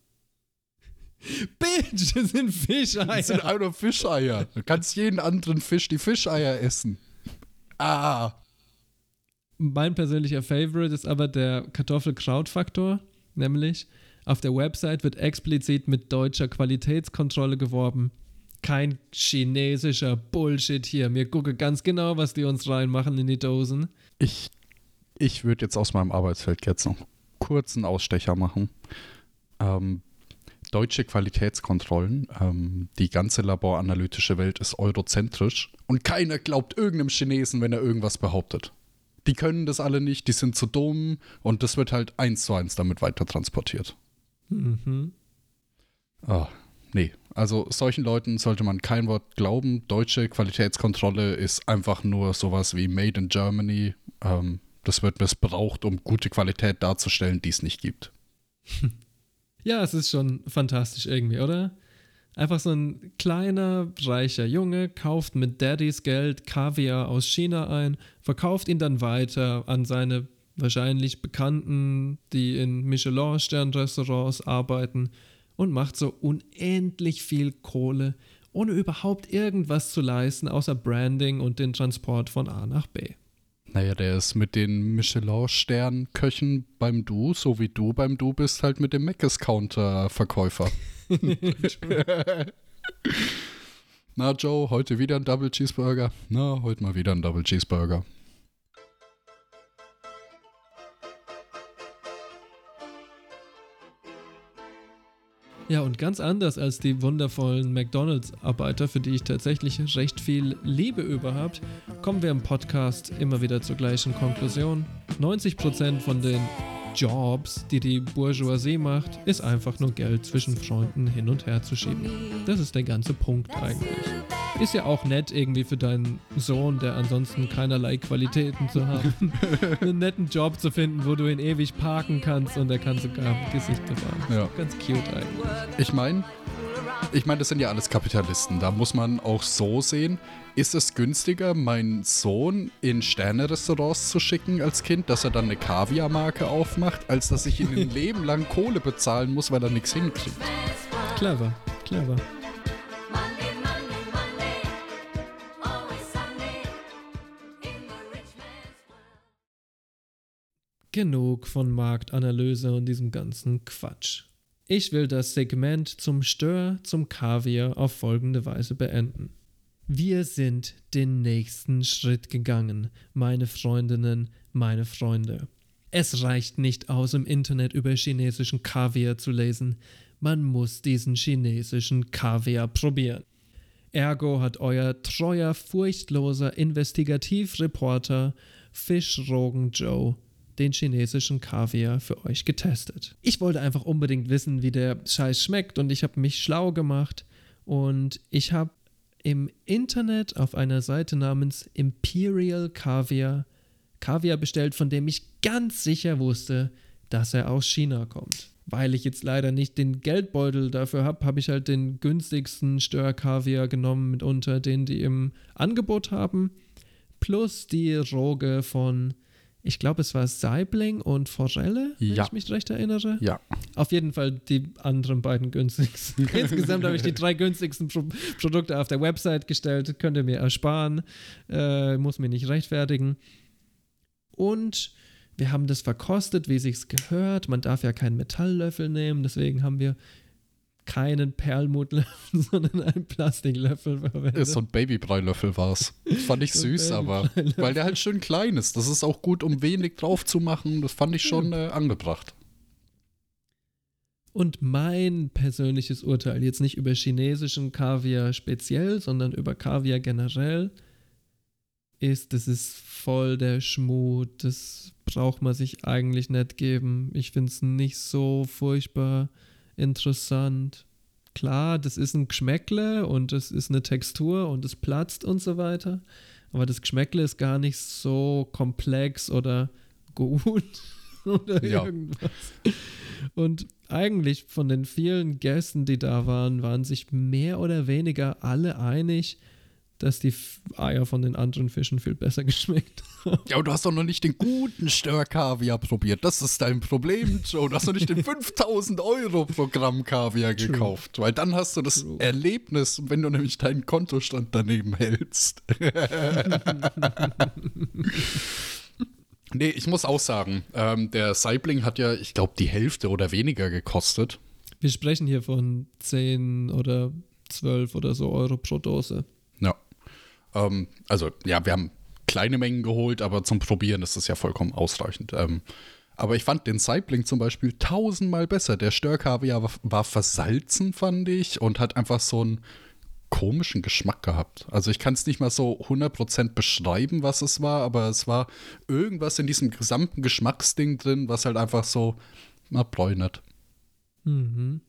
Bitch, das sind Fischeier. Das sind einfach Fischeier. Du kannst jeden anderen Fisch die Fischeier essen. Ah. Mein persönlicher Favorite ist aber der Kartoffelkraut-Faktor. Nämlich, auf der Website wird explizit mit deutscher Qualitätskontrolle geworben. Kein chinesischer Bullshit hier. Mir gucke ganz genau, was die uns reinmachen in die Dosen. Ich, ich würde jetzt aus meinem Arbeitsfeld jetzt noch kurzen Ausstecher machen. Ähm, deutsche Qualitätskontrollen. Ähm, die ganze laboranalytische Welt ist eurozentrisch und keiner glaubt irgendeinem Chinesen, wenn er irgendwas behauptet die können das alle nicht, die sind zu dumm und das wird halt eins zu eins damit weiter transportiert. Mhm. Ah, nee. Also solchen Leuten sollte man kein Wort glauben. Deutsche Qualitätskontrolle ist einfach nur sowas wie Made in Germany. Ähm, das wird missbraucht, um gute Qualität darzustellen, die es nicht gibt. Ja, es ist schon fantastisch irgendwie, oder? Einfach so ein kleiner, reicher Junge kauft mit Daddys Geld Kaviar aus China ein, verkauft ihn dann weiter an seine wahrscheinlich Bekannten, die in Michelin-Stern-Restaurants arbeiten und macht so unendlich viel Kohle, ohne überhaupt irgendwas zu leisten, außer Branding und den Transport von A nach B. Naja, der ist mit den Michelin-Stern-Köchen beim Du, so wie du beim Du bist, halt mit dem Meckes-Counter-Verkäufer. Na, Joe, heute wieder ein Double Cheeseburger? Na, heute mal wieder ein Double Cheeseburger. Ja, und ganz anders als die wundervollen McDonalds-Arbeiter, für die ich tatsächlich recht viel Liebe überhaupt, kommen wir im Podcast immer wieder zur gleichen Konklusion. 90% von den Jobs, die die Bourgeoisie macht, ist einfach nur Geld zwischen Freunden hin und her zu schieben. Das ist der ganze Punkt eigentlich. Ist ja auch nett irgendwie für deinen Sohn, der ansonsten keinerlei Qualitäten zu haben, einen netten Job zu finden, wo du ihn ewig parken kannst und er kann sogar Gesichter fahren. Ja. Ganz cute eigentlich. Ich meine, ich meine, das sind ja alles Kapitalisten. Da muss man auch so sehen, ist es günstiger, meinen Sohn in Sternerestaurants zu schicken als Kind, dass er dann eine Kaviarmarke aufmacht, als dass ich ihn ein Leben lang Kohle bezahlen muss, weil er nichts hinkriegt. Clever, clever. Genug von Marktanalyse und diesem ganzen Quatsch. Ich will das Segment zum Stör zum Kaviar auf folgende Weise beenden. Wir sind den nächsten Schritt gegangen, meine Freundinnen, meine Freunde. Es reicht nicht aus, im Internet über chinesischen Kaviar zu lesen. Man muss diesen chinesischen Kaviar probieren. Ergo hat euer treuer, furchtloser Investigativreporter Fischrogen Joe den chinesischen Kaviar für euch getestet. Ich wollte einfach unbedingt wissen, wie der Scheiß schmeckt und ich habe mich schlau gemacht und ich habe im Internet auf einer Seite namens Imperial Caviar Kaviar bestellt, von dem ich ganz sicher wusste, dass er aus China kommt. Weil ich jetzt leider nicht den Geldbeutel dafür habe, habe ich halt den günstigsten Störkaviar genommen, mitunter den die im Angebot haben, plus die Roge von ich glaube, es war Saibling und Forelle, wenn ja. ich mich recht erinnere. Ja. Auf jeden Fall die anderen beiden günstigsten. Insgesamt habe ich die drei günstigsten Pro Produkte auf der Website gestellt. Könnt ihr mir ersparen. Äh, muss mir nicht rechtfertigen. Und wir haben das verkostet, wie sich's gehört. Man darf ja keinen Metalllöffel nehmen, deswegen haben wir keinen Perlmuttlöffel, sondern einen Plastiklöffel verwendet. So ein Babybreilöffel war es. Fand ich süß, aber weil der halt schön klein ist. Das ist auch gut, um wenig drauf zu machen. Das fand ich schon äh, angebracht. Und mein persönliches Urteil, jetzt nicht über chinesischen Kaviar speziell, sondern über Kaviar generell, ist, das ist voll der Schmut. Das braucht man sich eigentlich nicht geben. Ich finde es nicht so furchtbar interessant. Klar, das ist ein Geschmäckle und das ist eine Textur und es platzt und so weiter. Aber das Geschmäckle ist gar nicht so komplex oder gut oder ja. irgendwas. Und eigentlich von den vielen Gästen, die da waren, waren sich mehr oder weniger alle einig, dass die Eier von den anderen Fischen viel besser geschmeckt haben. Ja, aber du hast doch noch nicht den guten Störkaviar probiert. Das ist dein Problem, Joe. Du hast noch nicht den 5000 Euro Programm Kaviar True. gekauft. Weil dann hast du das True. Erlebnis, wenn du nämlich deinen Kontostand daneben hältst. nee, ich muss auch sagen, ähm, der Saibling hat ja, ich glaube, die Hälfte oder weniger gekostet. Wir sprechen hier von 10 oder 12 oder so Euro pro Dose. Ähm, also, ja, wir haben kleine Mengen geholt, aber zum Probieren ist das ja vollkommen ausreichend. Ähm, aber ich fand den Saibling zum Beispiel tausendmal besser. Der Störkaviar war, war versalzen, fand ich, und hat einfach so einen komischen Geschmack gehabt. Also ich kann es nicht mal so 100% beschreiben, was es war, aber es war irgendwas in diesem gesamten Geschmacksding drin, was halt einfach so, na, bräunert. Mhm.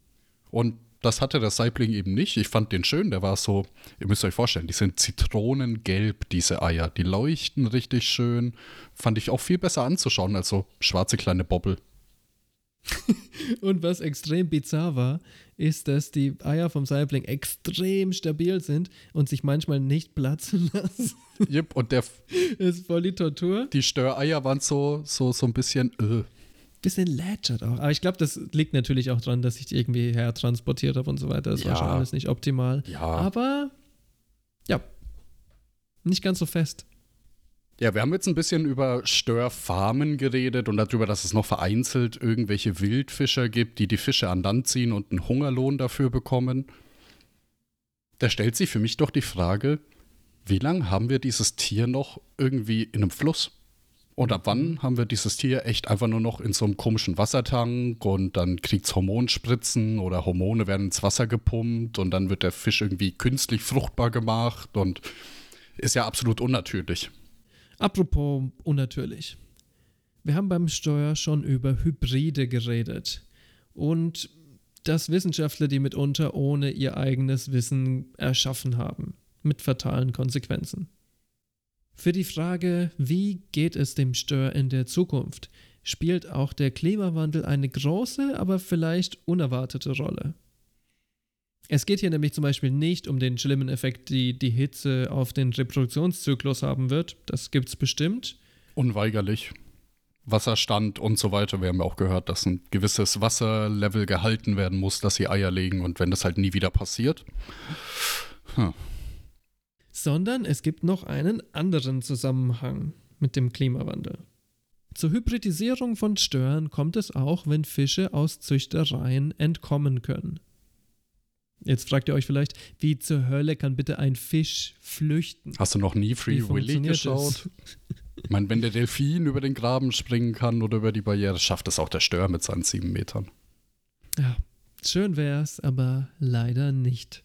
Und das hatte der Saibling eben nicht. Ich fand den schön. Der war so, ihr müsst euch vorstellen, die sind zitronengelb, diese Eier. Die leuchten richtig schön. Fand ich auch viel besser anzuschauen als so schwarze kleine Bobbel. und was extrem bizarr war, ist, dass die Eier vom Saibling extrem stabil sind und sich manchmal nicht platzen lassen. Yep, und der. Ist voll die Tortur. Die Störeier waren so, so, so ein bisschen. Äh bisschen lätschert auch. Aber ich glaube, das liegt natürlich auch daran, dass ich die irgendwie hertransportiert habe und so weiter. Das ja. war schon alles nicht optimal. Ja. Aber ja, nicht ganz so fest. Ja, wir haben jetzt ein bisschen über Störfarmen geredet und darüber, dass es noch vereinzelt irgendwelche Wildfischer gibt, die die Fische an Land ziehen und einen Hungerlohn dafür bekommen. da stellt sich für mich doch die Frage, wie lange haben wir dieses Tier noch irgendwie in einem Fluss? Und ab wann haben wir dieses Tier echt einfach nur noch in so einem komischen Wassertank und dann kriegt es Hormonspritzen oder Hormone werden ins Wasser gepumpt und dann wird der Fisch irgendwie künstlich fruchtbar gemacht und ist ja absolut unnatürlich. Apropos unnatürlich. Wir haben beim Steuer schon über Hybride geredet und dass Wissenschaftler die mitunter ohne ihr eigenes Wissen erschaffen haben, mit fatalen Konsequenzen. Für die Frage, wie geht es dem Stör in der Zukunft, spielt auch der Klimawandel eine große, aber vielleicht unerwartete Rolle. Es geht hier nämlich zum Beispiel nicht um den schlimmen Effekt, die die Hitze auf den Reproduktionszyklus haben wird. Das gibt es bestimmt. Unweigerlich. Wasserstand und so weiter. Wir haben ja auch gehört, dass ein gewisses Wasserlevel gehalten werden muss, dass sie Eier legen und wenn das halt nie wieder passiert. Hm. Sondern es gibt noch einen anderen Zusammenhang mit dem Klimawandel. Zur Hybridisierung von Stören kommt es auch, wenn Fische aus Züchtereien entkommen können. Jetzt fragt ihr euch vielleicht, wie zur Hölle kann bitte ein Fisch flüchten? Hast du noch nie Free Willy geschaut? Ich meine, wenn der Delfin über den Graben springen kann oder über die Barriere, schafft es auch der Stör mit seinen sieben Metern. Ja, schön wär's, aber leider nicht.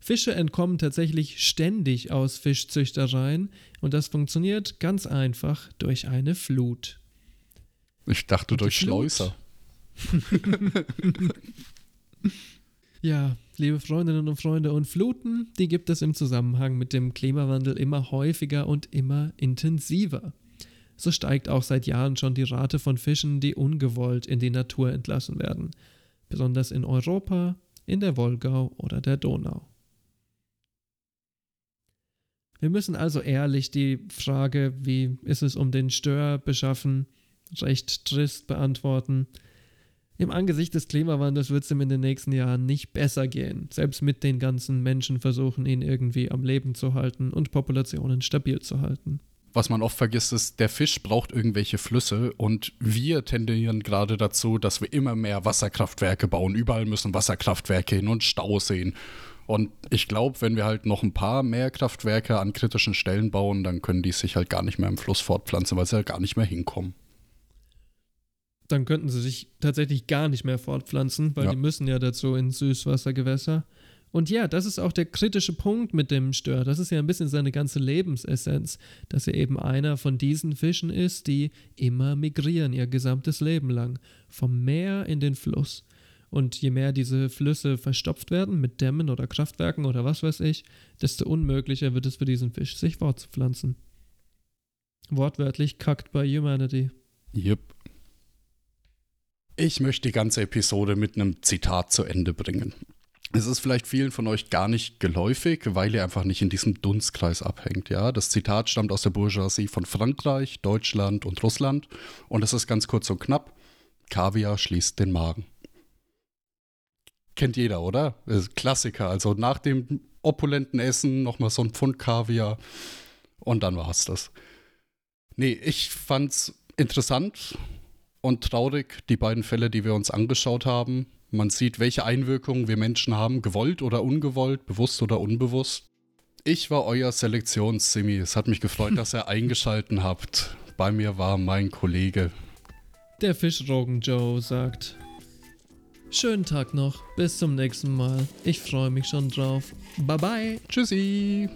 Fische entkommen tatsächlich ständig aus Fischzüchtereien und das funktioniert ganz einfach durch eine Flut. Ich dachte durch Schleuser. Ja, liebe Freundinnen und Freunde, und Fluten, die gibt es im Zusammenhang mit dem Klimawandel immer häufiger und immer intensiver. So steigt auch seit Jahren schon die Rate von Fischen, die ungewollt in die Natur entlassen werden, besonders in Europa, in der Wolgau oder der Donau. Wir müssen also ehrlich die Frage, wie ist es um den Stör beschaffen, recht trist beantworten. Im Angesicht des Klimawandels wird es ihm in den nächsten Jahren nicht besser gehen, selbst mit den ganzen Menschenversuchen, ihn irgendwie am Leben zu halten und Populationen stabil zu halten. Was man oft vergisst, ist, der Fisch braucht irgendwelche Flüsse und wir tendieren gerade dazu, dass wir immer mehr Wasserkraftwerke bauen. Überall müssen Wasserkraftwerke hin und Stauseen. Und ich glaube, wenn wir halt noch ein paar mehr Kraftwerke an kritischen Stellen bauen, dann können die sich halt gar nicht mehr im Fluss fortpflanzen, weil sie halt gar nicht mehr hinkommen dann könnten sie sich tatsächlich gar nicht mehr fortpflanzen, weil ja. die müssen ja dazu in Süßwassergewässer. Und ja, das ist auch der kritische Punkt mit dem Stör. Das ist ja ein bisschen seine ganze Lebensessenz, dass er eben einer von diesen Fischen ist, die immer migrieren, ihr gesamtes Leben lang, vom Meer in den Fluss. Und je mehr diese Flüsse verstopft werden mit Dämmen oder Kraftwerken oder was weiß ich, desto unmöglicher wird es für diesen Fisch, sich fortzupflanzen. Wortwörtlich kackt bei Humanity. Yep. Ich möchte die ganze Episode mit einem Zitat zu Ende bringen. Es ist vielleicht vielen von euch gar nicht geläufig, weil ihr einfach nicht in diesem Dunstkreis abhängt. Ja, das Zitat stammt aus der Bourgeoisie von Frankreich, Deutschland und Russland und es ist ganz kurz und knapp: Kaviar schließt den Magen. Kennt jeder, oder? Klassiker. Also nach dem opulenten Essen nochmal so ein Pfund Kaviar und dann war es das. Nee, ich fand's interessant und traurig, die beiden Fälle, die wir uns angeschaut haben. Man sieht, welche Einwirkungen wir Menschen haben, gewollt oder ungewollt, bewusst oder unbewusst. Ich war euer Selektionssimi. Es hat mich gefreut, dass ihr eingeschalten habt. Bei mir war mein Kollege. Der Fischrogen Joe sagt: Schönen Tag noch, bis zum nächsten Mal. Ich freue mich schon drauf. Bye bye. Tschüssi.